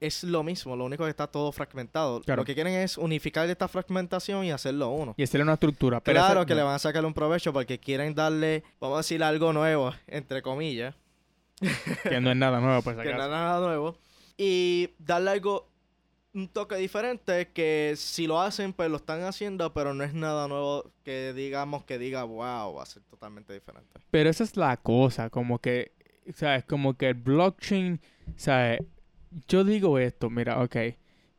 es lo mismo, lo único que está todo fragmentado. Claro. Lo que quieren es unificar esta fragmentación y hacerlo uno. Y hacerle una estructura. Pero claro esa- que no. le van a sacar un provecho porque quieren darle, vamos a decir, algo nuevo, entre comillas, Que no es nada nuevo, pues. que no es nada nuevo, y darle algo, un toque diferente que si lo hacen, pues lo están haciendo, pero no es nada nuevo que digamos que diga, wow, va a ser totalmente diferente. Pero esa es la cosa, como que, ¿sabes? Como que el blockchain, ¿sabes? Yo digo esto, mira, ok,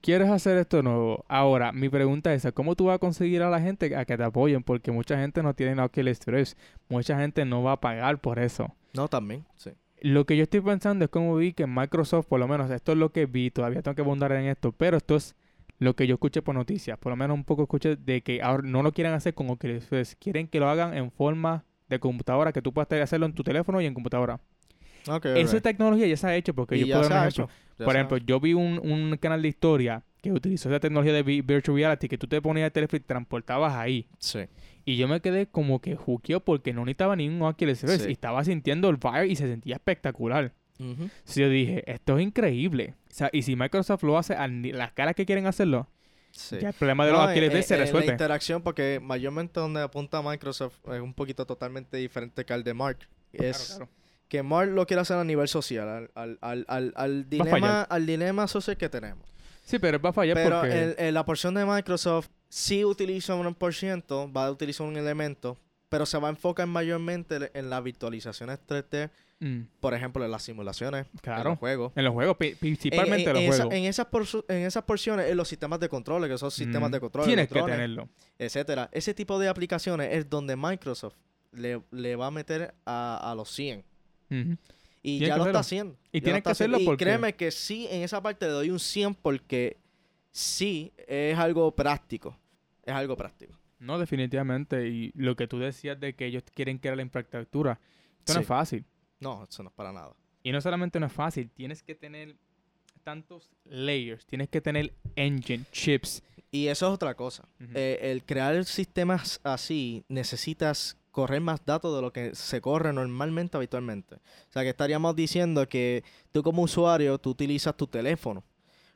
¿quieres hacer esto nuevo? Ahora, mi pregunta es, ¿cómo tú vas a conseguir a la gente a que te apoyen? Porque mucha gente no tiene Oculus Rift, mucha gente no va a pagar por eso. No, también, sí. Lo que yo estoy pensando es como vi que Microsoft, por lo menos, esto es lo que vi, todavía tengo que abundar en esto, pero esto es lo que yo escuché por noticias, por lo menos un poco escuché de que ahora no lo quieren hacer Oculus Rift, quieren que lo hagan en forma de computadora, que tú puedas hacerlo en tu teléfono y en computadora. Ok, Esa tecnología ya se ha hecho porque Y yo puedo dar un ejemplo. Por ejemplo, yo vi un, un canal de historia que utilizó esa tecnología de vi- virtual reality que tú te ponías el teléfono y te transportabas ahí. Sí. Y yo me quedé como que juqueo porque no necesitaba ni un Oculus Rift Sí. y estaba sintiendo el vibe y se sentía espectacular. Ujú. Entonces yo dije, esto es increíble. O sea, y si Microsoft lo hace a las caras que quieren hacerlo, Sí. ya el problema de los No, Oculus eh, se eh, La resuelve. interacción, porque mayormente donde apunta Microsoft es un poquito totalmente diferente que al de Mark. Es Claro, claro. que Mark lo quiere hacer a nivel social, al, al, al, al, dilema, al dilema social que tenemos. Sí, pero va a fallar Pero porque... el- el- la porción de Microsoft sí utiliza un por ciento, va a utilizar un elemento, pero se va a enfocar mayormente en las virtualizaciones 3D, Mm, por ejemplo, en las simulaciones, en los juegos. En los juegos, principalmente en, en, en los esa- juegos. en esas porsu- en esas porciones, en los sistemas de control, que son sistemas Mm, de control, Tienes que tenerlo. etcétera. Ese tipo de aplicaciones es donde Microsoft le, le va a meter a, a los 100. Ujú. Y ya lo está haciendo. Y Ya tiene lo está que hacerlo porque- Y créeme que sí, en esa parte le doy un 100 porque sí es algo práctico. Es algo práctico. No, definitivamente. Y lo que tú decías de que ellos quieren crear la infraestructura, esto no Sí. es fácil. No, eso no es para nada. Y no solamente no es fácil, tienes que tener tantos layers, tienes que tener engine, chips. Y eso es otra cosa. Ujú. Eh, el crear sistemas así necesitas correr más datos de lo que se corre normalmente habitualmente. O sea que estaríamos diciendo que tú como usuario, tú utilizas tu teléfono.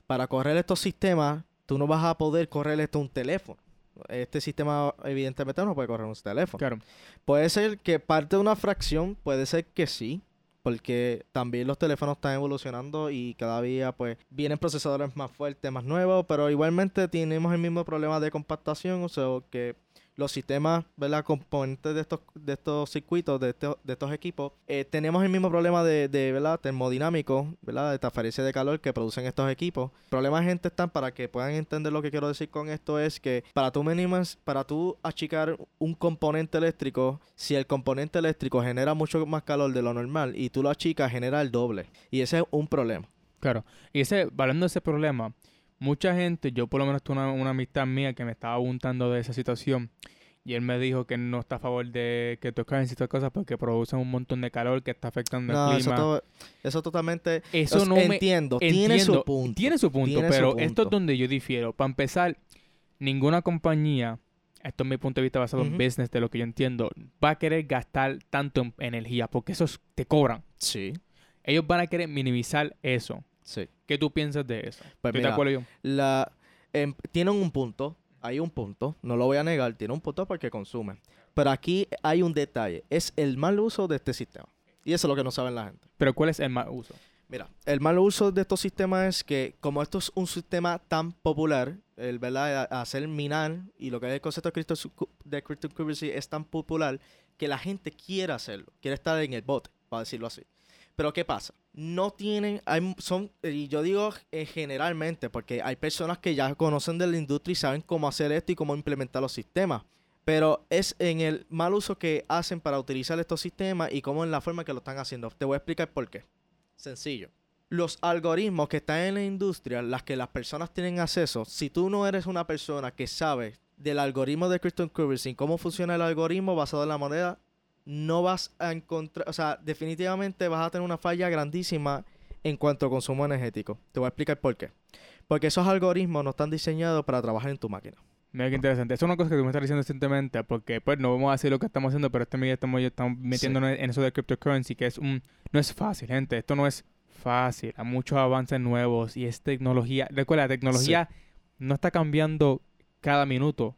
Para correr estos sistemas, tú no vas a poder correr esto un teléfono. Este sistema evidentemente no puede correr un teléfono. Claro. Puede ser que parte de una fracción, puede ser que sí, porque también los teléfonos están evolucionando y cada día pues vienen procesadores más fuertes, más nuevos, pero igualmente tenemos el mismo problema de compactación, o sea que los sistemas, ¿verdad? Componentes de estos, de estos circuitos, de estos, de estos equipos, eh, tenemos el mismo problema de, de, ¿verdad? Termodinámico, ¿verdad? De transferencia de calor que producen estos equipos. Problemas, gente, están para que puedan entender lo que quiero decir con esto es que para tú minimas, para tú achicar un componente eléctrico, si el componente eléctrico genera mucho más calor de lo normal y tú lo achicas, genera el doble. Y ese es un problema. Claro. Y ese, hablando ese problema, mucha gente, yo por lo menos tuve una, una amistad mía que me estaba preguntando de esa situación. Y él me dijo que no está a favor de que toquen ciertas cosas porque producen un montón de calor que está afectando No, el eso, clima. to- eso totalmente... Eso no me entiendo, tiene entiendo, su punto. Tiene su punto, Tiene su pero esto es donde yo difiero. Para empezar, ninguna compañía, esto es mi punto de vista basado en business, de lo que yo entiendo, va a querer gastar tanto en energía porque eso es- te cobran. Sí, Ellos van a querer minimizar eso. Sí. ¿Qué tú piensas de eso? Pues ¿Estoy de mira, acuerdo yo? la em, tienen un punto, hay un punto, no lo voy a negar, tiene un punto porque consumen. Pero aquí hay un detalle, es el mal uso de este sistema. Y eso es lo que no saben la gente. Pero ¿cuál es el más uso? Mira, el mal uso de estos sistemas es que como esto es un sistema tan popular, el verdad hacer minar y lo que es el concepto de, crypto- de cryptocurrency es tan popular que la gente quiere hacerlo, quiere estar en el bote, para decirlo así. Pero ¿qué pasa? No tienen, hay, son, y yo digo eh, generalmente, porque hay personas que ya conocen de la industria y saben cómo hacer esto y cómo implementar los sistemas. Pero es en el mal uso que hacen para utilizar estos sistemas y cómo en la forma que lo están haciendo. Te voy a explicar por qué. Sencillo. Los algoritmos que están en la industria, las que las personas tienen acceso, si tú no eres una persona que sabe del algoritmo de cryptocurrency, cómo funciona el algoritmo basado en la moneda, no vas a encontrar, o sea, definitivamente vas a tener una falla grandísima en cuanto a consumo energético. Te voy a explicar por qué. Porque esos algoritmos no están diseñados para trabajar en tu máquina. Mira qué interesante. Eso es una cosa que tú me estás diciendo recientemente, porque pues no vamos a decir lo que estamos haciendo, pero este medio estamos, estamos metiéndonos en eso de cryptocurrency, que es un... No es fácil, gente. Esto no es fácil. Hay muchos avances nuevos y es tecnología. Recuerda, la tecnología no está cambiando cada minuto,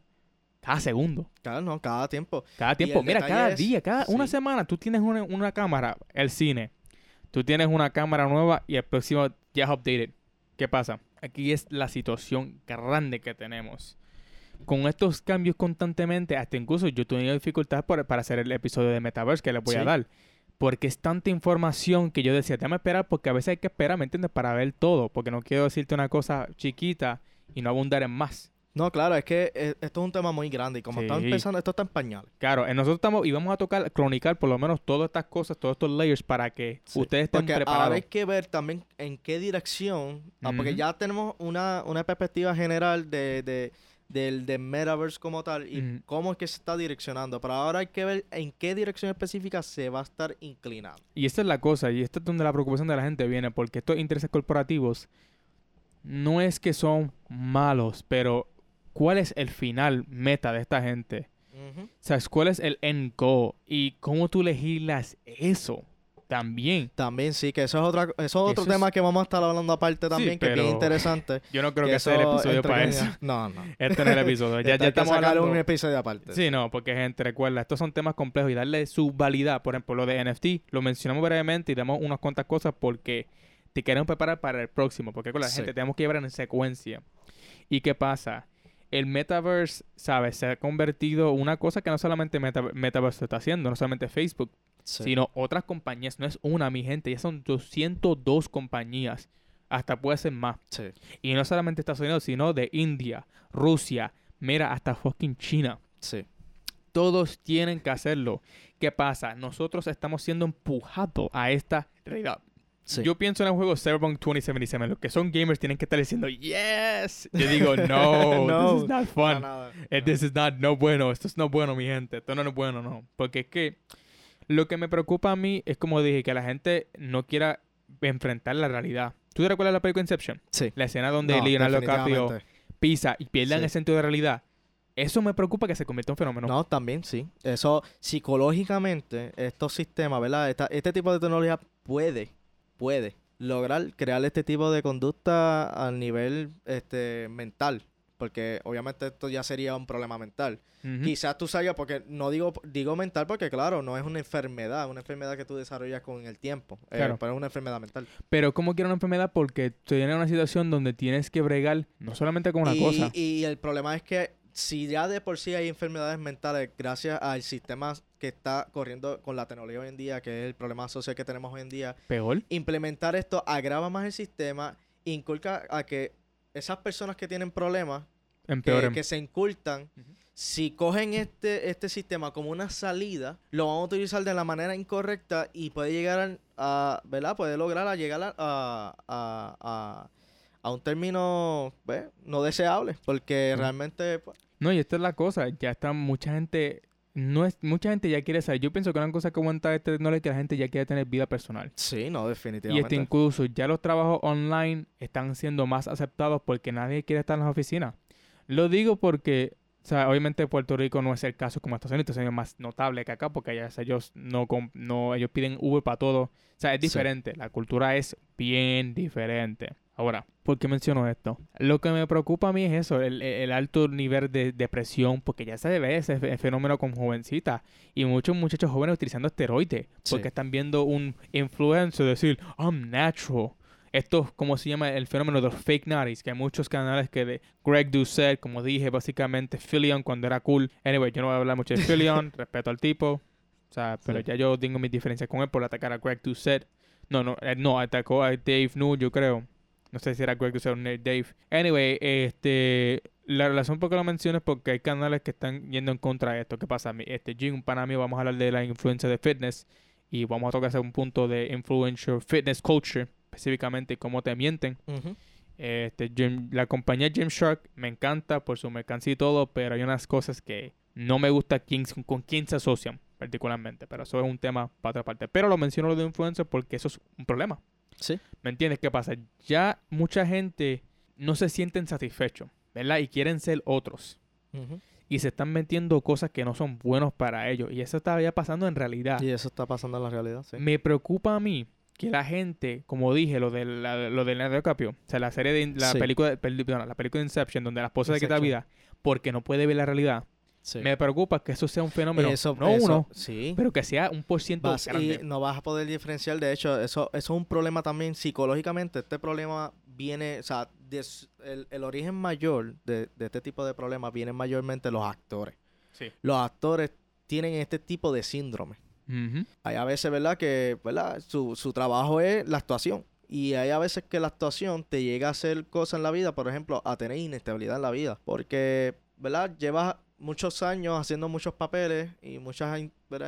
cada segundo. Cada, no, cada tiempo. Cada tiempo. Mira, cada es- día, cada una semana, tú tienes una, una cámara, el cine. Tú tienes una cámara nueva y el próximo ya es updated. ¿Qué pasa? Aquí es la situación grande que tenemos. Con estos cambios constantemente, hasta incluso yo tuve dificultad por- para hacer el episodio de Metaverse que les voy a dar. Porque es tanta información que yo decía, déjame esperar porque a veces hay que esperar, ¿me entiendes? Para ver todo. Porque no quiero decirte una cosa chiquita y no abundar en más. No, claro, es que eh, esto es un tema muy grande y como Sí. pensando, esto está en pañales. Claro, eh, nosotros estamos y vamos a tocar, cronicar por lo menos todas estas cosas, todos estos layers para que Sí, ustedes estén Porque preparados. ahora hay que ver también en qué dirección, ah, porque ya tenemos una, una perspectiva general de, de- del, del metaverse como tal y cómo es que se está direccionando. Pero ahora hay que ver en qué dirección específica se va a estar inclinando. Y esta es la cosa, y esta es donde la preocupación de la gente viene, porque estos intereses corporativos no es que son malos, pero ¿cuál es el final meta de esta gente? ¿Sabes cuál es el end goal? ¿Y cómo tú legislas eso? También. También sí, que eso es, otra, eso es otro Eso es- tema que vamos a estar hablando aparte también, que es bien interesante. Yo no creo que, que sea el episodio para eso. No, no. Este no es el episodio. ya, ya estamos hablando... un episodio aparte. Sí, no, porque gente, recuerda, estos son temas complejos y darle su validad. Por ejemplo, lo de NFT, lo mencionamos brevemente y damos unas cuantas cosas porque te queremos preparar para el próximo. Porque con la Sí. gente tenemos que llevar en secuencia. ¿Y qué pasa? El metaverse, ¿sabes? Se ha convertido en una cosa que no solamente meta- Metaverse está haciendo, no solamente Facebook, Sí. sino otras compañías. No es una, mi gente, ya son 202 compañías. Hasta puede ser más. Sí. Y no solamente Estados Unidos, sino de India, Rusia, mira, hasta fucking China. Sí. Todos tienen que hacerlo. ¿Qué pasa? Nosotros estamos siendo empujados a esta realidad. Sí. Yo pienso en el juego Cyberpunk 2077. Los que son gamers tienen que estar diciendo yes. Yo digo no, No, this is not fun. Eh, This is not no bueno. Esto es no bueno, mi gente. Esto no es bueno, no. Porque es que lo que me preocupa a mí es como dije que la gente no quiera enfrentar la realidad. ¿Tú te recuerdas la película Inception? Sí. La escena donde Leonardo DiCaprio pisa y pierdan Sí. el sentido de realidad. Eso me preocupa que se convierta en un fenómeno. No, también sí. Eso psicológicamente, estos sistemas, ¿verdad? Esta- este tipo de tecnología puede, puede lograr crear este tipo de conducta a nivel este, mental. Porque obviamente esto ya sería un problema mental. Quizás tú salgas, porque no digo, digo mental porque claro, no es una enfermedad, una enfermedad que tú desarrollas con el tiempo. eh, Claro. pero es una enfermedad mental. Pero ¿cómo quiero una enfermedad? Porque estoy en una situación donde tienes que bregar no solamente con una y, cosa. y el problema es que si ya de por sí hay enfermedades mentales gracias al sistema que está corriendo con la tecnología hoy en día, que es el problema social que tenemos hoy en día, Peor. implementar esto agrava más el sistema, inculca a que esas personas que tienen problemas, que, se incultan, si cogen este, este sistema como una salida, lo van a utilizar de la manera incorrecta y puede llegar a, ¿verdad? Puede lograr a llegar a, a, a- un término ¿ves? no deseable, porque realmente pues, No, y esta es la cosa. Ya está mucha gente... No es, mucha gente ya quiere saber. Yo pienso que una cosa que aguanta esta tecnología es que la gente ya quiere tener vida personal. sí, no, Y definitivamente. este incluso ya los trabajos online están siendo más aceptados porque nadie quiere estar en las oficinas. Lo digo porque, o sea, obviamente Puerto Rico no es el caso como Estados Unidos, Estados Unidos es más notable que acá porque allá ellos no, no ellos piden Uber para todo. O sea, es Sí. diferente, la cultura es bien diferente. Ahora, ¿por qué menciono esto? Lo que me preocupa a mí es eso, el, el alto nivel de depresión, porque ya se ve ese fe- fenómeno con jovencitas y muchos muchachos jóvenes utilizando esteroides, porque Sí. están viendo un influencer decir, I'm natural. Esto es como se llama el fenómeno de los fake natties, que hay muchos canales que de Greg Doucette, como dije, básicamente Philion cuando era cool. Anyway, yo no voy a hablar mucho de Philion, respeto al tipo. O sea, pero Sí. ya yo tengo mis diferencias con él por atacar a Greg Doucette. No, no, él no, atacó a Dave New, yo creo. No sé si era Greg o Nate Dave. Anyway, este, la relación por qué lo menciono es porque hay canales que están yendo en contra de esto. ¿Qué pasa? Este, Jim, un pana mío, vamos a hablar de la influencia de fitness y vamos a tocar ese un punto de influencer fitness culture, específicamente cómo te mienten. Este, Jim- la compañía Gymshark me encanta por su mercancía y todo, pero hay unas cosas que no me gusta quién, con quién se asocian particularmente. Pero eso es un tema para otra parte. Pero lo menciono lo de influencer porque eso es un problema. Sí. ¿Me entiendes qué pasa? Ya mucha gente no se sienten satisfechos, ¿verdad? Y quieren ser otros. Y se están metiendo cosas que no son buenos para ellos. Y eso está ya pasando en realidad. Y eso está pasando en la realidad, sí. Me preocupa a mí que la gente, como dije, lo del la- lo del Leonardo DiCaprio, o sea, la serie de la Sí. película, de- pel- perdón, la película de Inception, donde la esposa le quita la Inception. vida porque no puede ver la realidad. Sí. Me preocupa que eso sea un fenómeno, Eso- no eso- uno, Sí. pero que sea un por ciento Vas- y grande. no vas a poder diferenciar. De hecho, eso, eso es un problema también psicológicamente. Este problema viene, o sea, des- el, el origen mayor de, de este tipo de problemas viene mayormente de los actores. Sí. Los actores tienen este tipo de síndrome. Hay a veces, ¿verdad? Que, ¿verdad? Su, su trabajo es la actuación. Y hay a veces que la actuación te llega a hacer cosas en la vida, por ejemplo, a tener inestabilidad en la vida. Porque, ¿verdad? Llevas muchos años haciendo muchos papeles y mucha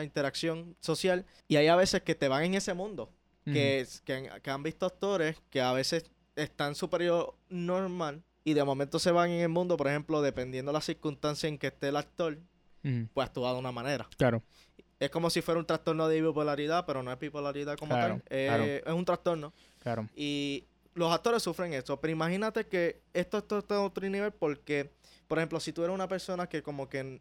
interacción social. Y hay a veces que te van en ese mundo. Que, que, han- que han visto actores que a veces están superior normal y de momento se van en el mundo, por ejemplo, dependiendo de la circunstancia en que esté el actor, Ujú. pues actúa de una manera. Claro. Es como si fuera un trastorno de bipolaridad, pero no es bipolaridad como Claro, tal. Eh, claro. Es un trastorno. Claro. Y los actores sufren esto. Pero imagínate que esto, esto está a otro nivel porque, por ejemplo, si tú eres una persona que como que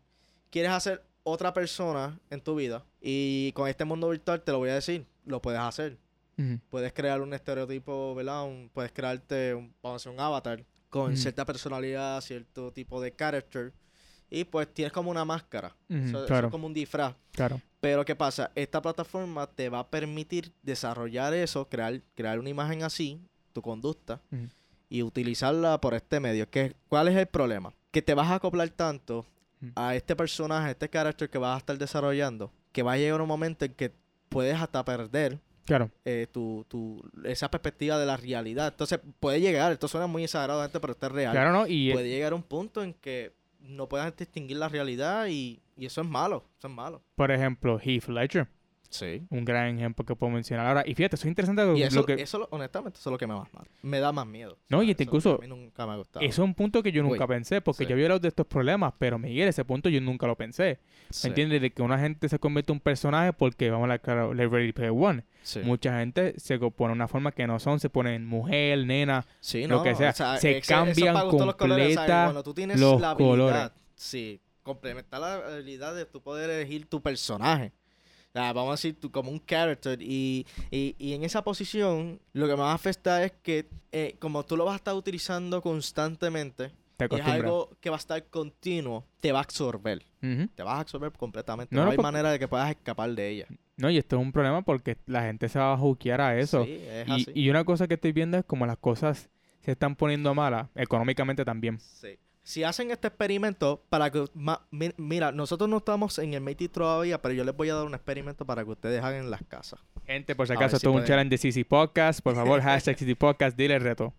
quieres hacer otra persona en tu vida y con este mundo virtual te lo voy a decir, lo puedes hacer. Puedes crear un estereotipo, ¿verdad? Un- puedes crearte, un, vamos a decir, un avatar con cierta personalidad, cierto tipo de character. Y pues tienes como una máscara. Eso- eso claro. es como un disfraz. Claro. Pero ¿qué pasa? Esta plataforma te va a permitir desarrollar eso, crear, crear una imagen así, tu conducta, y utilizarla por este medio. ¿Qué, ¿Cuál es el problema? Que te vas a acoplar tanto a este personaje, a este carácter que vas a estar desarrollando, que va a llegar un momento en que puedes hasta perder Claro. eh, tu, tu, esa perspectiva de la realidad. Entonces puede llegar, esto suena muy exagerado, gente, pero esto es real. Claro, ¿no? Y Puede llegar a un punto en que no puedas distinguir la realidad y, y eso es malo, eso es malo. por ejemplo, Heath Ledger, Sí. un gran ejemplo que puedo mencionar ahora. Y fíjate, eso es interesante Y eso, lo que... eso lo- honestamente, eso es lo que me, más, me da más miedo. No, y eso incluso- A mí nunca me ha gustado. Eso es un punto que yo nunca Uy, pensé, porque sí. yo había hablado de estos problemas, pero Miguel, ese punto yo nunca lo pensé. Sí, ¿Me entiendes? De que una gente se convierte en un personaje porque, vamos a la claro, la Ready Player One. sí. Mucha gente se pone una forma que no son, se ponen mujer, nena. Lo que sea. o sea, Se ese- cambian gustos los colores, o sea, completa Cuando tú tienes los la habilidad, colores. sí, complementar la habilidad de tú poder elegir tu personaje. Vamos a decir, tú como un character. Y, y, y en esa posición, lo que más afecta es que, eh, como tú lo vas a estar utilizando constantemente, es algo que va a estar continuo, te va a absorber. Te vas a absorber completamente. No, No, no, hay porque- manera de que puedas escapar de ella. No, y esto es un problema porque la gente se va a juquear a eso. Sí, es y, así. y una cosa que estoy viendo es como las cosas se están poniendo malas, económicamente también. Sí. Si hacen este experimento para que... ma- mi- mira, nosotros no estamos en el Métis todavía, pero yo les voy a dar un experimento para que ustedes hagan en las casas. Gente, por si acaso, ver si un challenge de CC Podcast. Por favor, hashtag CC Podcast, dile el reto.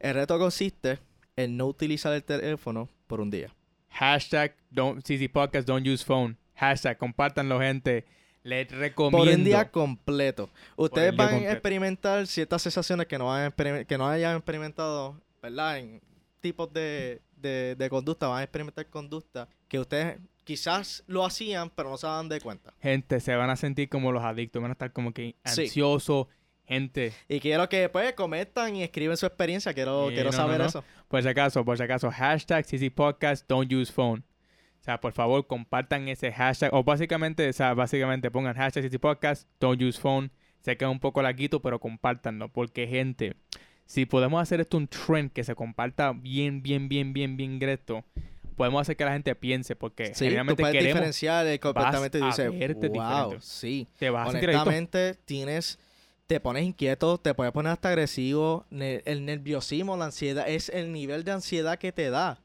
El reto consiste en no utilizar el teléfono por un día. Hashtag don't, CC Podcast, don't use phone. Hashtag, compártanlo, gente. Les recomiendo. Por un día completo. Ustedes van completo. a experimentar ciertas sensaciones que no, han que no hayan experimentado, ¿verdad? En tipos de, de, de conducta, van a experimentar conducta que ustedes quizás lo hacían, pero no se dan de cuenta. Gente, se van a sentir como los adictos. Van a estar como que Sí. ansiosos. Gente, Y quiero que pues comentan y escriben su experiencia. Quiero, Sí, quiero no, saber no. eso. por si acaso, por si acaso, hashtag CC Podcast, don't use phone. O sea, por favor, compartan ese hashtag. O básicamente, o sea, básicamente pongan hashtag CC Podcast, don't use phone. Se queda un poco laguito, pero compártanlo. Porque, gente, si podemos hacer esto un trend que se comparta bien, bien, bien, bien, bien greto, podemos hacer que la gente piense. Porque Sí, puedes queremos, diferenciar eh, completamente a dices, verte wow, diferente". sí. te vas a. Honestamente, tienes, te pones inquieto, te puedes poner hasta agresivo. ne- el nerviosismo, la ansiedad, es el nivel de ansiedad que te da.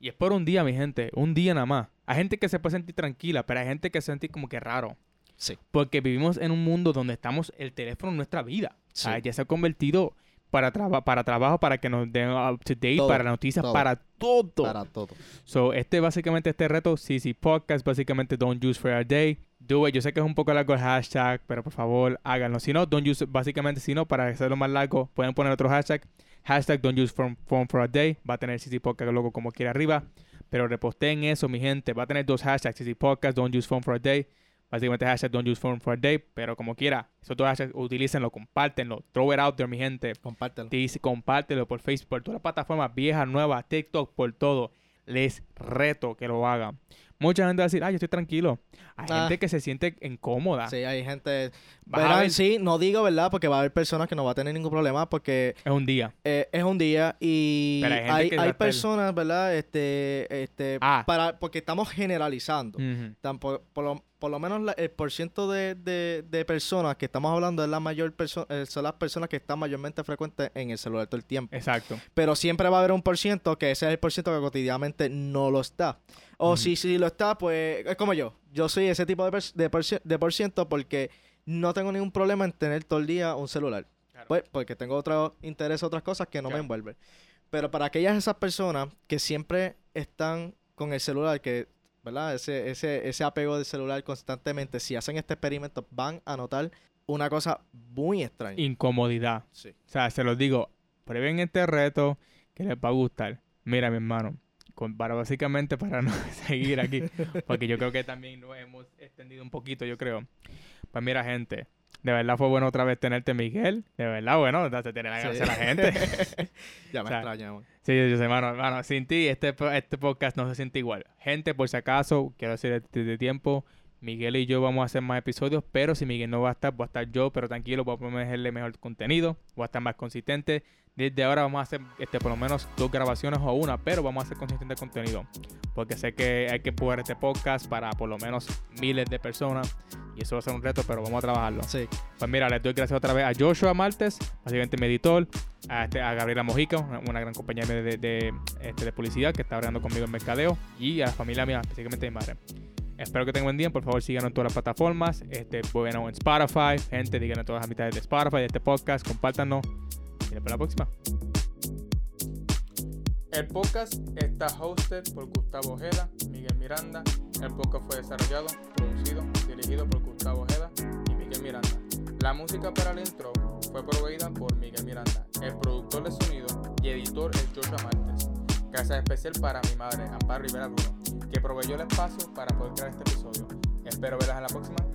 Y es por un día, mi gente. Un día nada más. Hay gente que se puede sentir tranquila, pero hay gente que se siente como que raro. Sí. Porque vivimos en un mundo donde estamos el teléfono en nuestra vida. O sea, Sí. ya se ha convertido para, traba- para trabajo, para que nos den up to date, Todo, para noticias, todo. para todo. Para todo. So, este básicamente este reto, CC Podcast, básicamente Don't Use for a Day. Do it. Yo sé que es un poco largo el hashtag, pero por favor háganlo. Si no, Don't Use, básicamente si no, para hacerlo más largo, pueden poner otro hashtag. Hashtag Don't Use Phone phone for a Day. Va a tener CC Podcast logo como quiera arriba. Pero reposteen eso, mi gente. Va a tener dos hashtags, CC Podcast, Don't Use Phone for a Day. Básicamente hashtag Don't Use Phone for a Day. Pero como quiera, esos dos hashtags, utilícenlo, compártenlo. Throw it out there, mi gente. Compártelo. Dice, compártelo por Facebook, por todas las plataformas viejas, nuevas, TikTok, por todo. Les reto que lo hagan. Mucha gente va a decir, ah, yo estoy tranquilo. Hay Ah. gente que se siente incómoda. Sí, hay gente... Verán, ver- sí, no digo, ¿verdad? Porque va a haber personas que no va a tener ningún problema porque Es un día. eh, es un día y Pero hay personas, ¿verdad? Este, este, Ah. para, porque estamos generalizando. Tampoco, por, lo, por lo menos la- el porciento de, de, de personas que estamos hablando es la mayor perso- eh, son las personas que están mayormente frecuentes en el celular todo el tiempo. Exacto. Pero siempre va a haber un por ciento que ese es el por ciento que cotidianamente no lo está. O si, si lo está, pues es como yo. Yo soy ese tipo de, de, por, de por ciento porque no tengo ningún problema en tener todo el día un celular. Claro. Pues porque tengo otro interés, otras cosas que no Claro. me envuelven. Pero para aquellas esas personas que siempre están con el celular, que, ¿verdad? Ese, ese, ese apego del celular constantemente, si hacen este experimento, van a notar una cosa muy extraña. Incomodidad. Sí. O sea, se los digo, prueben este reto que les va a gustar. Mira, mi hermano, con- para básicamente para no seguir aquí, porque yo creo que también nos hemos extendido un poquito, yo creo. Pues mira, gente, de verdad fue bueno otra vez tenerte, Miguel. De verdad, bueno, te tiene la Sí. gracia a la gente. ya me O sea, extraña, man. Sí, yo sé, hermano, hermano, sin ti este, este podcast no se siente igual. Gente, por si acaso, quiero decir desde tiempo, Miguel y yo vamos a hacer más episodios, pero si Miguel no va a estar, voy a estar yo, pero tranquilo, voy a ponerle mejor contenido, voy a estar más consistente. Desde ahora vamos a hacer este, por lo menos dos grabaciones o una, pero vamos a hacer consistente contenido. Porque sé que hay que poner este podcast para por lo menos miles de personas. Y eso va a ser un reto, pero vamos a trabajarlo. Sí. Pues mira, les doy gracias otra vez a Joshua Martes, básicamente mi editor, a, este- a Gabriela Mojica, una, una gran compañera de, de, de, este, de publicidad que está hablando conmigo en mercadeo, y a la familia mía, específicamente mi madre. Espero que tengan buen día, por favor síganos en todas las plataformas, este, bueno, en Spotify, gente, díganos todas las mitades de Spotify, de este podcast, compártanos, hasta la próxima. El podcast está hosted por Gustavo Ojeda, Miguel Miranda. El podcast fue desarrollado, producido, dirigido por Gustavo Ojeda y Miguel Miranda. La música para el intro fue proveída por Miguel Miranda. El productor de sonido y editor es Joshua Martes. Gracias especial para mi madre, Amparo Rivera Bruno, que proveyó el espacio para poder crear este episodio. Espero verlas en la próxima